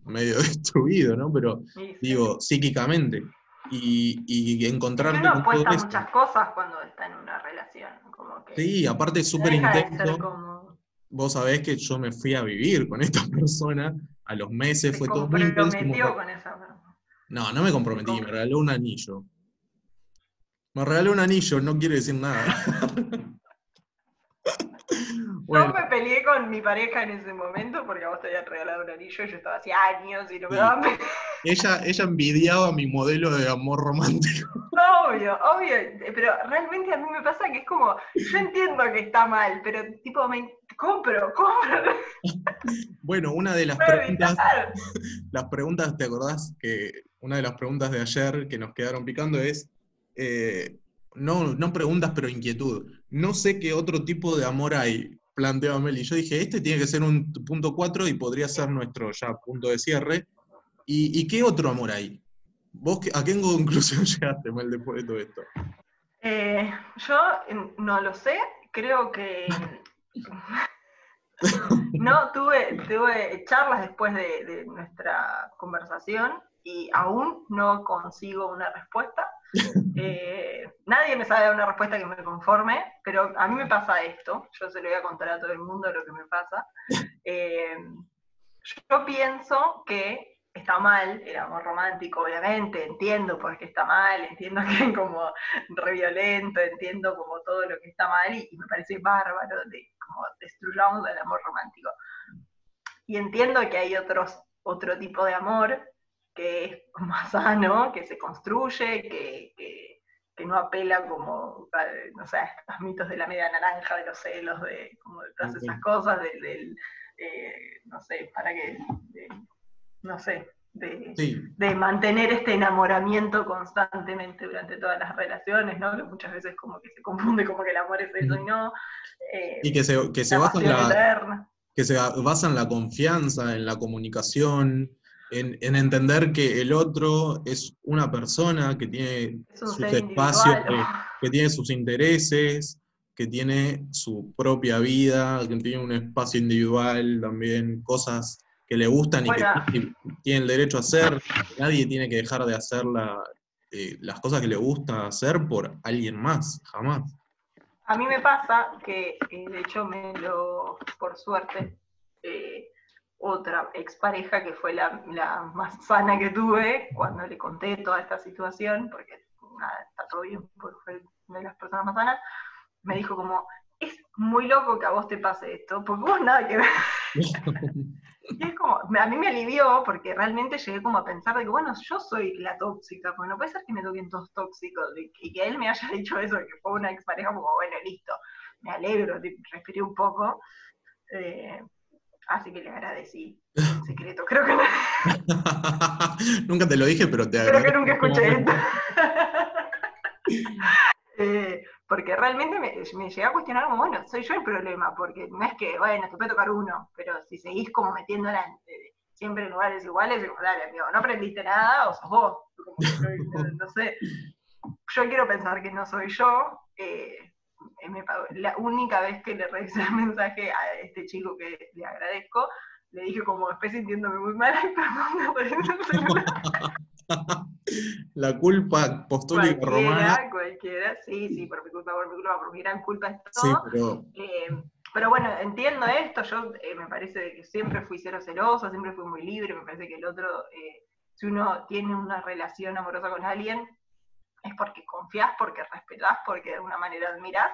medio destruido, ¿no? Pero digo, psíquicamente y, y encontrar... Uno apuesta muchas cosas cuando está en una relación. Como que sí, aparte es súper intenso. Vos sabés que yo me fui a vivir con esta persona, a los meses fue todo muy intenso. con esa No, no me comprometí, me regaló un anillo. Me regaló un anillo, no quiere decir nada. Yo me peleé con mi pareja en ese momento porque a vos te habían regalado un anillo y yo estaba hace años y no me daban. Ella, ella envidiaba mi modelo de amor romántico. Obvio, obvio, pero realmente a mí me pasa que es como, yo entiendo que está mal, pero tipo, me compro, compro. Bueno, una de las preguntas, las preguntas, ¿te acordás? Que una de las preguntas de ayer que nos quedaron picando es, eh, no, no preguntas, pero inquietud. No sé qué otro tipo de amor hay planteó Meli. Yo dije, este tiene que ser un punto 4 y podría ser nuestro ya punto de cierre. ¿Y, qué otro amor hay? ¿Vos a qué conclusión llegaste, Mel, después de todo esto? Eh, yo no lo sé, creo que no tuve, tuve charlas después de, nuestra conversación y aún no consigo una respuesta. Eh, nadie me sabe dar una respuesta que me conforme, pero a mí me pasa esto, yo se lo voy a contar a todo el mundo lo que me pasa. Eh, yo pienso que está mal el amor romántico, obviamente, entiendo por qué está mal, entiendo que es como re violento, entiendo como todo lo que está mal y, me parece bárbaro de como destruyamos el amor romántico. Y entiendo que hay otros, otro tipo de amor que es más sano, que se construye, que, que, no apela como, no sé, a estos mitos de la media naranja, de los celos, de, como de todas esas cosas, del, eh, no sé, para que no sé, de, mantener este enamoramiento constantemente durante todas las relaciones, ¿no? Que muchas veces como que se confunde como que el amor es eso y no. Eh, y que se, que se basa en la, que se basa en la confianza, en la comunicación, en, entender que el otro es una persona que tiene sus espacios, que, tiene sus intereses, que tiene su propia vida, que tiene un espacio individual también, cosas que le gustan y que tienen derecho a hacer. Nadie tiene que dejar de hacer eh, las cosas que le gusta hacer por alguien más, jamás. A mí me pasa que, eh, de hecho, me lo, por suerte, eh, otra expareja que fue la, más sana que tuve cuando le conté toda esta situación, porque nada, está todo bien, porque fue una de las personas más sanas, me dijo como, es muy loco que a vos te pase esto, porque vos nada que ver. Y es como, a mí me alivió porque realmente llegué como a pensar de que, bueno, yo soy la tóxica, porque no puede ser que me toquen todos tóxicos y que él me haya dicho eso, que fue una expareja, como, bueno, listo, me alegro, respiré un poco. Eh, así que le agradecí. En secreto, creo que no. nunca te lo dije, pero te agradezco. Creo que nunca escuché esto. eh, porque realmente me, me llegué a cuestionar como, bueno, soy yo el problema, porque no es que, bueno, te puede tocar uno, pero si seguís como metiéndola siempre en lugares iguales, digo, dale, amigo, no aprendiste nada o sos vos, no, sé, yo quiero pensar que no soy yo, eh, la única vez que le revisé el mensaje a este chico que le agradezco, le dije como, estoy sintiéndome muy mal, ay, perdón, la culpa apostólica romana. Cualquiera, sí, sí, por mi culpa, por mi culpa, por mi gran culpa es todo. pero... Eh, pero bueno, entiendo esto, yo eh, me parece que siempre fui cero celosa, siempre fui muy libre, me parece que el otro, eh, si uno tiene una relación amorosa con alguien, es porque confías, porque respetás, porque de alguna manera admirás,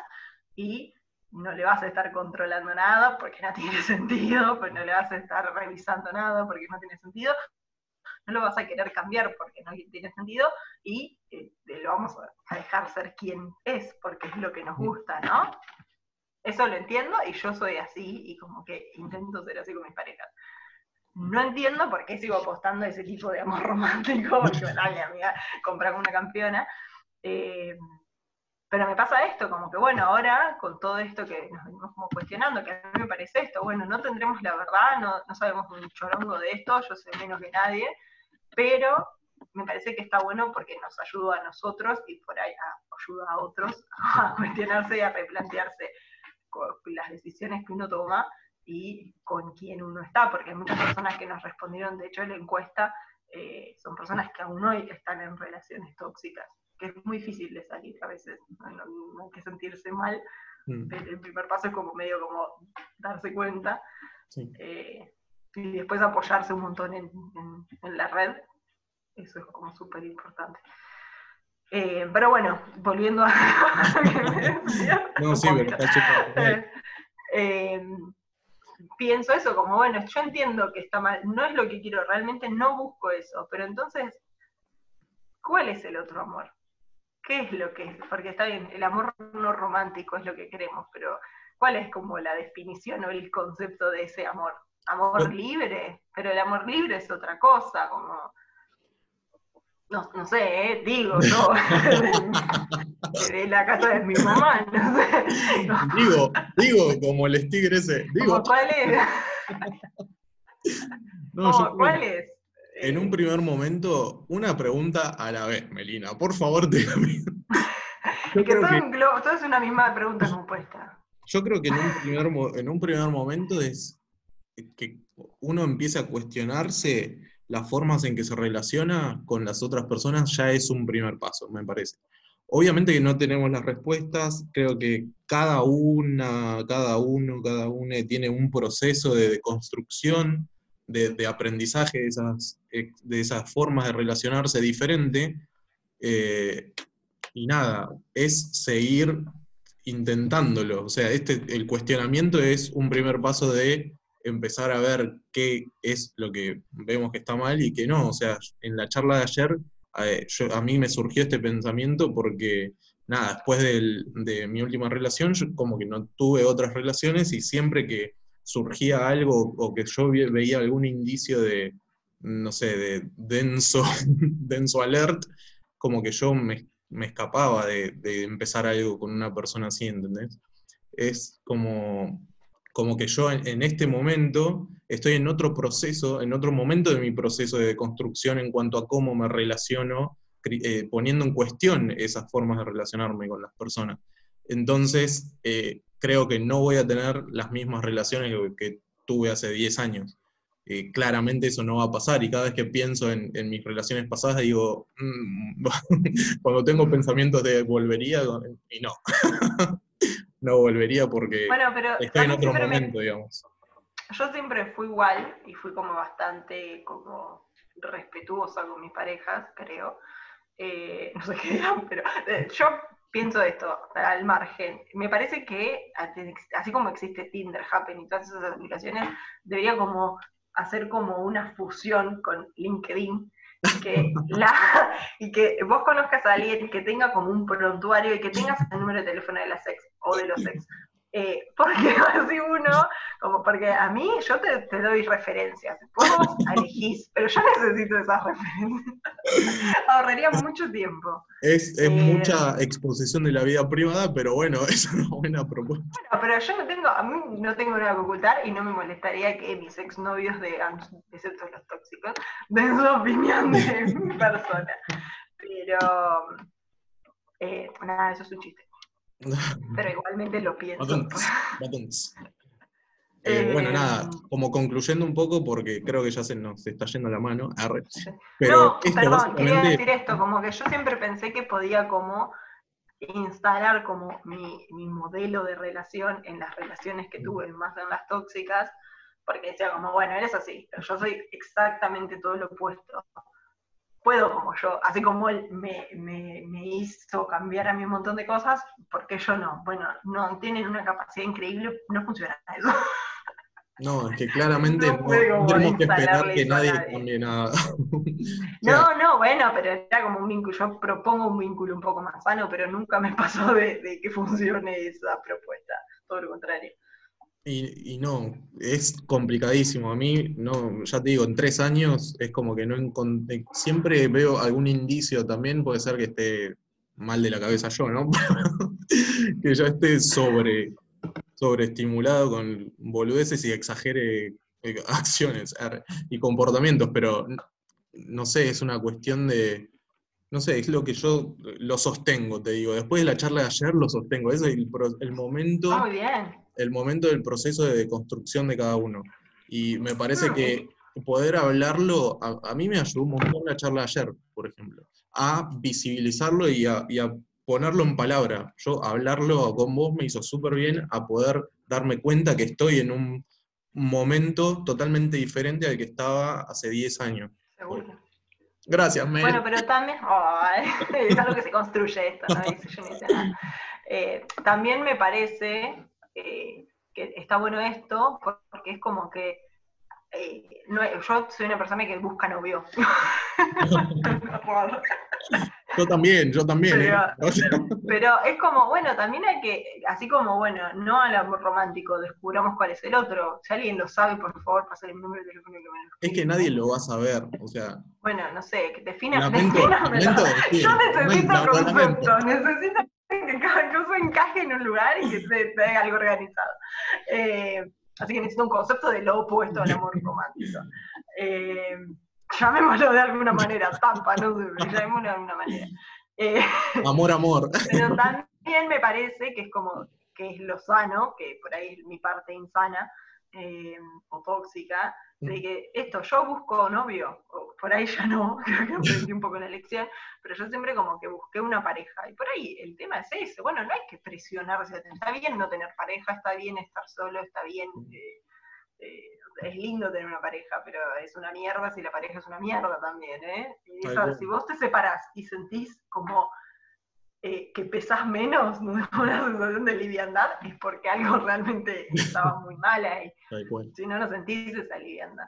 y no le vas a estar controlando nada porque no tiene sentido, pues no le vas a estar revisando nada porque no tiene sentido, no lo vas a querer cambiar porque no tiene sentido y eh, lo vamos a dejar ser quien es porque es lo que nos gusta, ¿no? Eso lo entiendo y yo soy así y como que intento ser así con mis parejas. No entiendo por qué sigo apostando a ese tipo de amor romántico, porque dale, amiga, comprar una campeona. Eh, pero me pasa esto, como que bueno, ahora con todo esto que nos venimos cuestionando, que a mí me parece esto, bueno, no tendremos la verdad, no, sabemos un chorongo de esto, yo sé menos que nadie, pero me parece que está bueno porque nos ayuda a nosotros y por ahí ayuda a otros a cuestionarse y a replantearse las decisiones que uno toma y con quién uno está, porque hay muchas personas que nos respondieron, de hecho, en la encuesta, eh, son personas que aún hoy están en relaciones tóxicas, que es muy difícil de salir a veces, no, hay que sentirse mal, mm. el, primer paso es como medio como darse cuenta. Eh, y después apoyarse un montón en, la red, eso es como súper importante. Eh, pero bueno, volviendo a No, sí, eh, pienso eso, como bueno, yo entiendo que está mal, no es lo que quiero, realmente no busco eso, pero entonces, ¿cuál es el otro amor? ¿Qué es lo que es? Porque está bien, el amor no romántico es lo que queremos, pero ¿cuál es como la definición o el concepto de ese amor? amor libre, pero el amor libre es otra cosa, como, no, no sé, ¿eh? digo, no, de la casa de mi mamá, no sé. Digo, digo, como el tigre ese, digo. ¿Cuál es? no, ¿Cuál es? En un primer momento, una pregunta a la vez, Melina, por favor, te que todo, que... todo, es una misma pregunta compuesta. Yo creo que en un primer, en un primer momento es que uno empiece a cuestionarse las formas en que se relaciona con las otras personas ya es un primer paso, me parece. Obviamente que no tenemos las respuestas, creo que cada una, cada uno, cada una tiene un proceso de construcción de, aprendizaje de esas, de esas formas de relacionarse diferente. Eh, y nada, es seguir intentándolo. O sea, este, el cuestionamiento es un primer paso de empezar a ver qué es lo que vemos que está mal y qué no. O sea, en la charla de ayer eh, a mí me surgió este pensamiento porque, nada, después de mi última relación, yo como que no tuve otras relaciones y siempre que surgía algo o que yo veía algún indicio de, no sé, de denso, denso alert, como que yo me, escapaba de, de, empezar algo con una persona así, ¿entendés? Es como, como que yo en, este momento estoy en otro proceso, en otro momento de mi proceso de construcción en cuanto a cómo me relaciono, eh, poniendo en cuestión esas formas de relacionarme con las personas. Entonces, eh, creo que no voy a tener las mismas relaciones que, tuve hace 10 años. Eh, claramente eso no va a pasar y cada vez que pienso en, mis relaciones pasadas digo, mm, cuando tengo pensamientos de volvería, y no, no volvería porque estoy en otro momento, digamos. Yo siempre fui igual y fui como bastante como respetuosa con mis parejas, creo. Eh, no sé qué dirán, pero eh, yo pienso esto, al margen. Me parece que, así como existe Tinder, Happen y todas esas aplicaciones, debería como hacer como una fusión con LinkedIn y que, la, y que vos conozcas a alguien que tenga como un prontuario y que tengas el número de teléfono de la sex o de los ex. Eh, porque así uno, como porque a mí yo te, doy referencias, vos elegís, pero yo necesito esas referencias. Ahorraría mucho tiempo. Es, es eh, mucha exposición de la vida privada, pero bueno, es una buena propuesta. Bueno, pero yo no tengo, a mí no tengo nada que ocultar y no me molestaría que mis exnovios de, excepto los tóxicos, den su opinión de mi persona. Pero eh, nada, eso es un chiste. Pero igualmente lo pienso. Eh, bueno, nada, eh, como concluyendo un poco, porque creo que ya se nos está yendo la mano. Pero no, perdón, quería decir esto, como que yo siempre pensé que podía como instalar como mi, mi, modelo de relación en las relaciones que tuve, más en las tóxicas, porque decía como, bueno, eres así, pero yo soy exactamente todo lo opuesto puedo como yo, así como él me, hizo cambiar a mí un montón de cosas, porque yo no? Bueno, no tienen una capacidad increíble, no funciona eso. No, es que claramente no, tenemos que esperar que nadie cambie nada. no, no, bueno, pero era como un vínculo, yo propongo un vínculo un poco más sano, pero nunca me pasó de que funcione esa propuesta, todo lo contrario. Y, no, es complicadísimo. A mí, no, ya te digo, en tres años es como que no encontré, siempre veo algún indicio también, puede ser que esté mal de la cabeza yo, ¿no? que ya esté sobre, sobreestimulado con boludeces y exagere eh, acciones y comportamientos, pero no sé, es una cuestión de, no sé, es lo que yo lo sostengo, te digo. Después de la charla de ayer lo sostengo. Es el, el momento. Ah, muy bien el momento del proceso de deconstrucción de cada uno. Y me parece que poder hablarlo, a, mí me ayudó un montón la charla de ayer, por ejemplo, a visibilizarlo y a, ponerlo en palabra. Yo hablarlo con vos me hizo súper bien a poder darme cuenta que estoy en un momento totalmente diferente al que estaba hace 10 años. Seguro. Gracias, Mel. Bueno, pero también, es algo que se construye esto, ¿no? Eh, también me parece que está bueno esto, porque es como que eh, yo soy una persona que busca novio. yo también, yo también. ¿eh? Pero, es como, bueno, también hay que, así como, bueno, no al amor romántico, descubramos cuál es el otro. Si alguien lo sabe, por favor, pasa el número de teléfono que me lo Es que nadie lo va a saber, o sea. Bueno, no sé, que defina. yo necesito concepto, necesito que cada cosa encaje en un lugar y que se, haga algo organizado. Eh, así que necesito un concepto de lo opuesto al amor romántico. Eh, llamémoslo de alguna manera, tampa, no llamémoslo de alguna manera. Eh, amor, amor. Pero también me parece que es como que es lo sano, que por ahí es mi parte insana o tóxica, de que esto, yo busco novio, por ahí ya no, creo que aprendí un poco la lección, pero yo siempre como que busqué una pareja. Y por ahí el tema es ese, bueno, no hay que presionarse, está bien no tener pareja, está bien estar solo, está bien eh, eh, es lindo tener una pareja, pero es una mierda si la pareja es una mierda también, ¿eh? Y eso, si vos te separás y sentís como eh, que pesás menos, ¿no? una sensación de liviandad, es porque algo realmente estaba muy mal ahí. Si no, no sentís esa liviandad.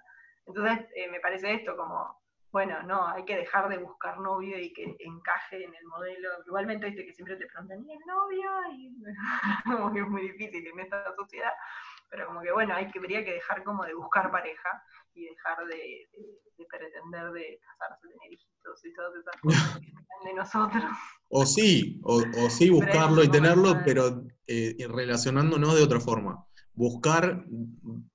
Entonces, eh, me parece esto como, bueno, no, hay que dejar de buscar novio y que encaje en el modelo. Igualmente, viste que siempre te preguntan, ¿y el novio? Y como que es muy difícil en esta sociedad. Pero como que, bueno, hay que, habría que dejar como de buscar pareja y dejar de, de- de pretender de casarse, tener hijitos y todas esas cosas que esperan de nosotros. O sí, o, o sí buscarlo y tenerlo, pero eh, relacionándonos de otra forma. Buscar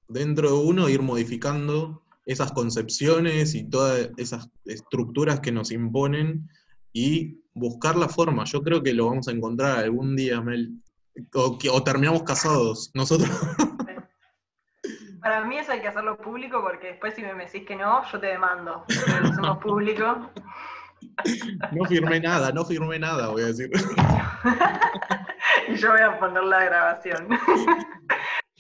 dentro de uno, ir modificando esas concepciones y todas esas estructuras que nos imponen y buscar la forma. Yo creo que lo vamos a encontrar algún día, Mel. O, terminamos casados. Nosotros. Para mí eso hay que hacerlo público porque después si me decís que no, yo te demando. Pero lo hacemos público. No firmé nada, no firmé nada, voy a decir. y yo voy a poner la grabación.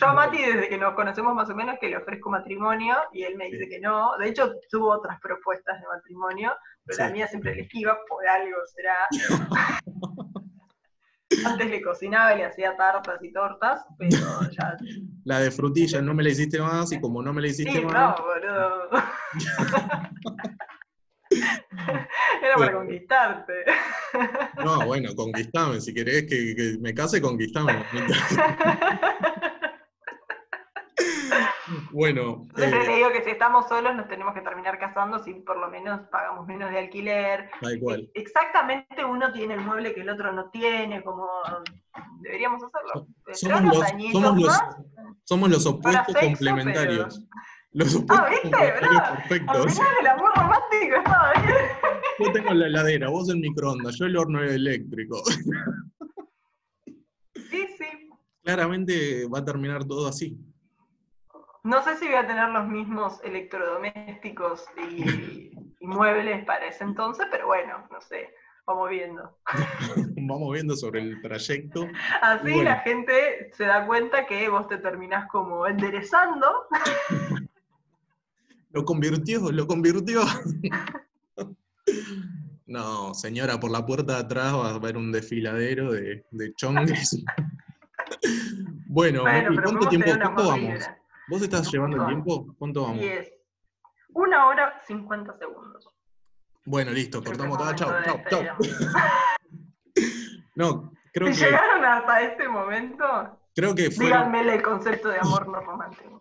Yo a Mati, desde que nos conocemos más o menos, que le ofrezco matrimonio y él me dice que no. De hecho, tuvo otras propuestas de matrimonio, pero la mía siempre le esquiva, por algo será. Antes le cocinaba y le hacía tartas y tortas, pero ya. La de frutilla no me la hiciste más y como no me la hiciste Sí, más. no, boludo. Era para conquistarte. No, bueno, conquistame. Si querés que, que me case, conquistame. Bueno, Entonces eh, le digo que si estamos solos nos tenemos que terminar casando si por lo menos pagamos menos de alquiler. tal cual. Eh, Exactamente uno tiene el mueble que el otro no tiene, como deberíamos hacerlo. Somos los, somos los, somos los opuestos sexo, complementarios. Los opuestos Ah, ¿viste? complementarios ¿Verdad? Al perfectos. final el amor romántico estaba bien. Yo tengo la heladera, vos el microondas, yo el horno eléctrico. Sí, sí. Claramente va a terminar todo así. No sé si voy a tener los mismos electrodomésticos y, y muebles para ese entonces, pero bueno, no sé, vamos viendo. Vamos viendo sobre el trayecto. Así Bueno. la gente se da cuenta que vos te terminás como enderezando. Lo convirtió, lo convirtió. No, señora, por la puerta de atrás va a haber un desfiladero de, de chongues. Bueno, Bueno, ¿cuánto tiempo? ¿Cuánto vamos? ¿Vos estás llevando el ¿Cuánto tiempo? ¿Cuánto vamos? Y es una hora 50 segundos. Bueno, listo, Creo cortamos chau, de chau. despedirnos. No, creo Si que, llegaron hasta este momento, creo que fueron, díganme el concepto de amor no romántico.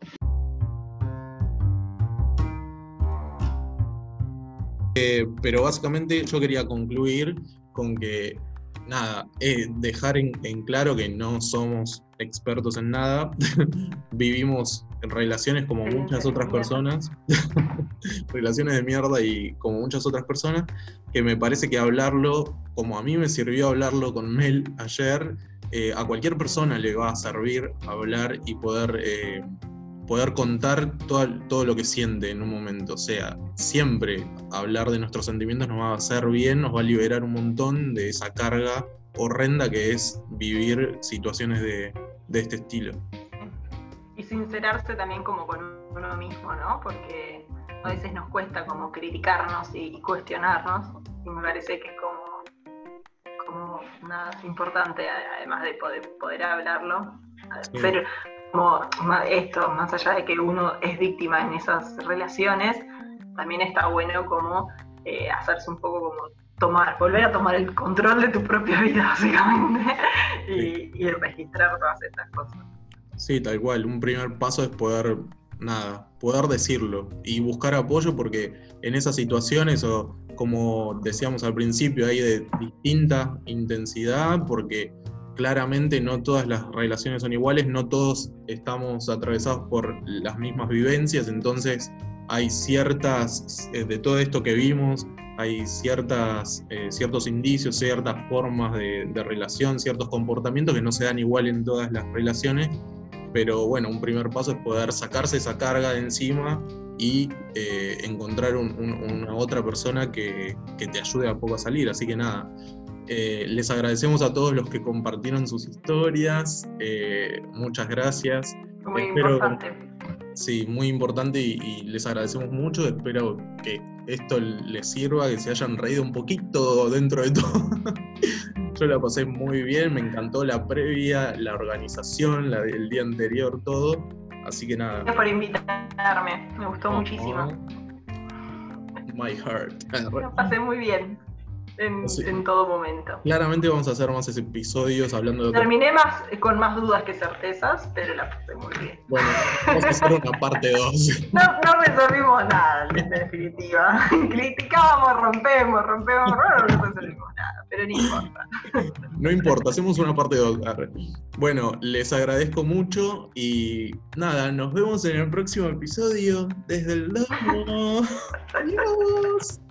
Eh, pero básicamente yo quería concluir con que, nada, eh, dejar en, en claro que no somos expertos en nada, vivimos en relaciones como muchas otras personas, relaciones de mierda y como muchas otras personas, que me parece que hablarlo, como a mí me sirvió hablarlo con Mel ayer, eh, a cualquier persona le va a servir hablar y poder, eh, poder contar todo, todo lo que siente en un momento. O sea, siempre hablar de nuestros sentimientos nos va a hacer bien, nos va a liberar un montón de esa carga horrenda que es vivir situaciones de, de este estilo. Y sincerarse también como con uno mismo, ¿no? Porque a veces nos cuesta como criticarnos y, y cuestionarnos. Y me parece que es como, como nada importante, además de poder, poder hablarlo. Ser como ma- esto, más allá de que uno es víctima en esas relaciones, también está bueno como eh, hacerse un poco como tomar, volver a tomar el control de tu propia vida, básicamente, y, y registrar todas estas cosas. Sí, tal cual. Un primer paso es poder, nada, poder decirlo y buscar apoyo porque en esas situaciones, o como decíamos al principio, hay de distinta intensidad porque claramente no todas las relaciones son iguales, no todos estamos atravesados por las mismas vivencias, entonces hay ciertas, eh, de todo esto que vimos, hay ciertas, eh, ciertos indicios, ciertas formas de, de relación, ciertos comportamientos que no se dan igual en todas las relaciones, pero bueno, un primer paso es poder sacarse esa carga de encima y eh, encontrar un- un- una otra persona que, que te ayude a poco a salir. Así que nada, eh, les agradecemos a todos los que compartieron sus historias, muchas gracias. Muy Espero- importante. Sí, muy importante y, les agradecemos mucho. Espero que esto les sirva, que se hayan reído un poquito dentro de todo. Yo la pasé muy bien, me encantó la previa, la organización, la del día anterior, todo. Así que nada. Gracias por invitarme, me gustó muchísimo. My heart. La pasé muy bien en, todo momento. Claramente vamos a hacer más episodios hablando de... Terminé más, con más dudas que certezas, pero la pasé muy bien. Bueno, vamos a hacer una parte 2. No, no resolvimos nada, en definitiva. Criticábamos, rompemos, rompemos, no resolvimos nada, pero no importa. No importa, hacemos una parte 2. Bueno, les agradezco mucho y nada, nos vemos en el próximo episodio desde el domo. Adiós.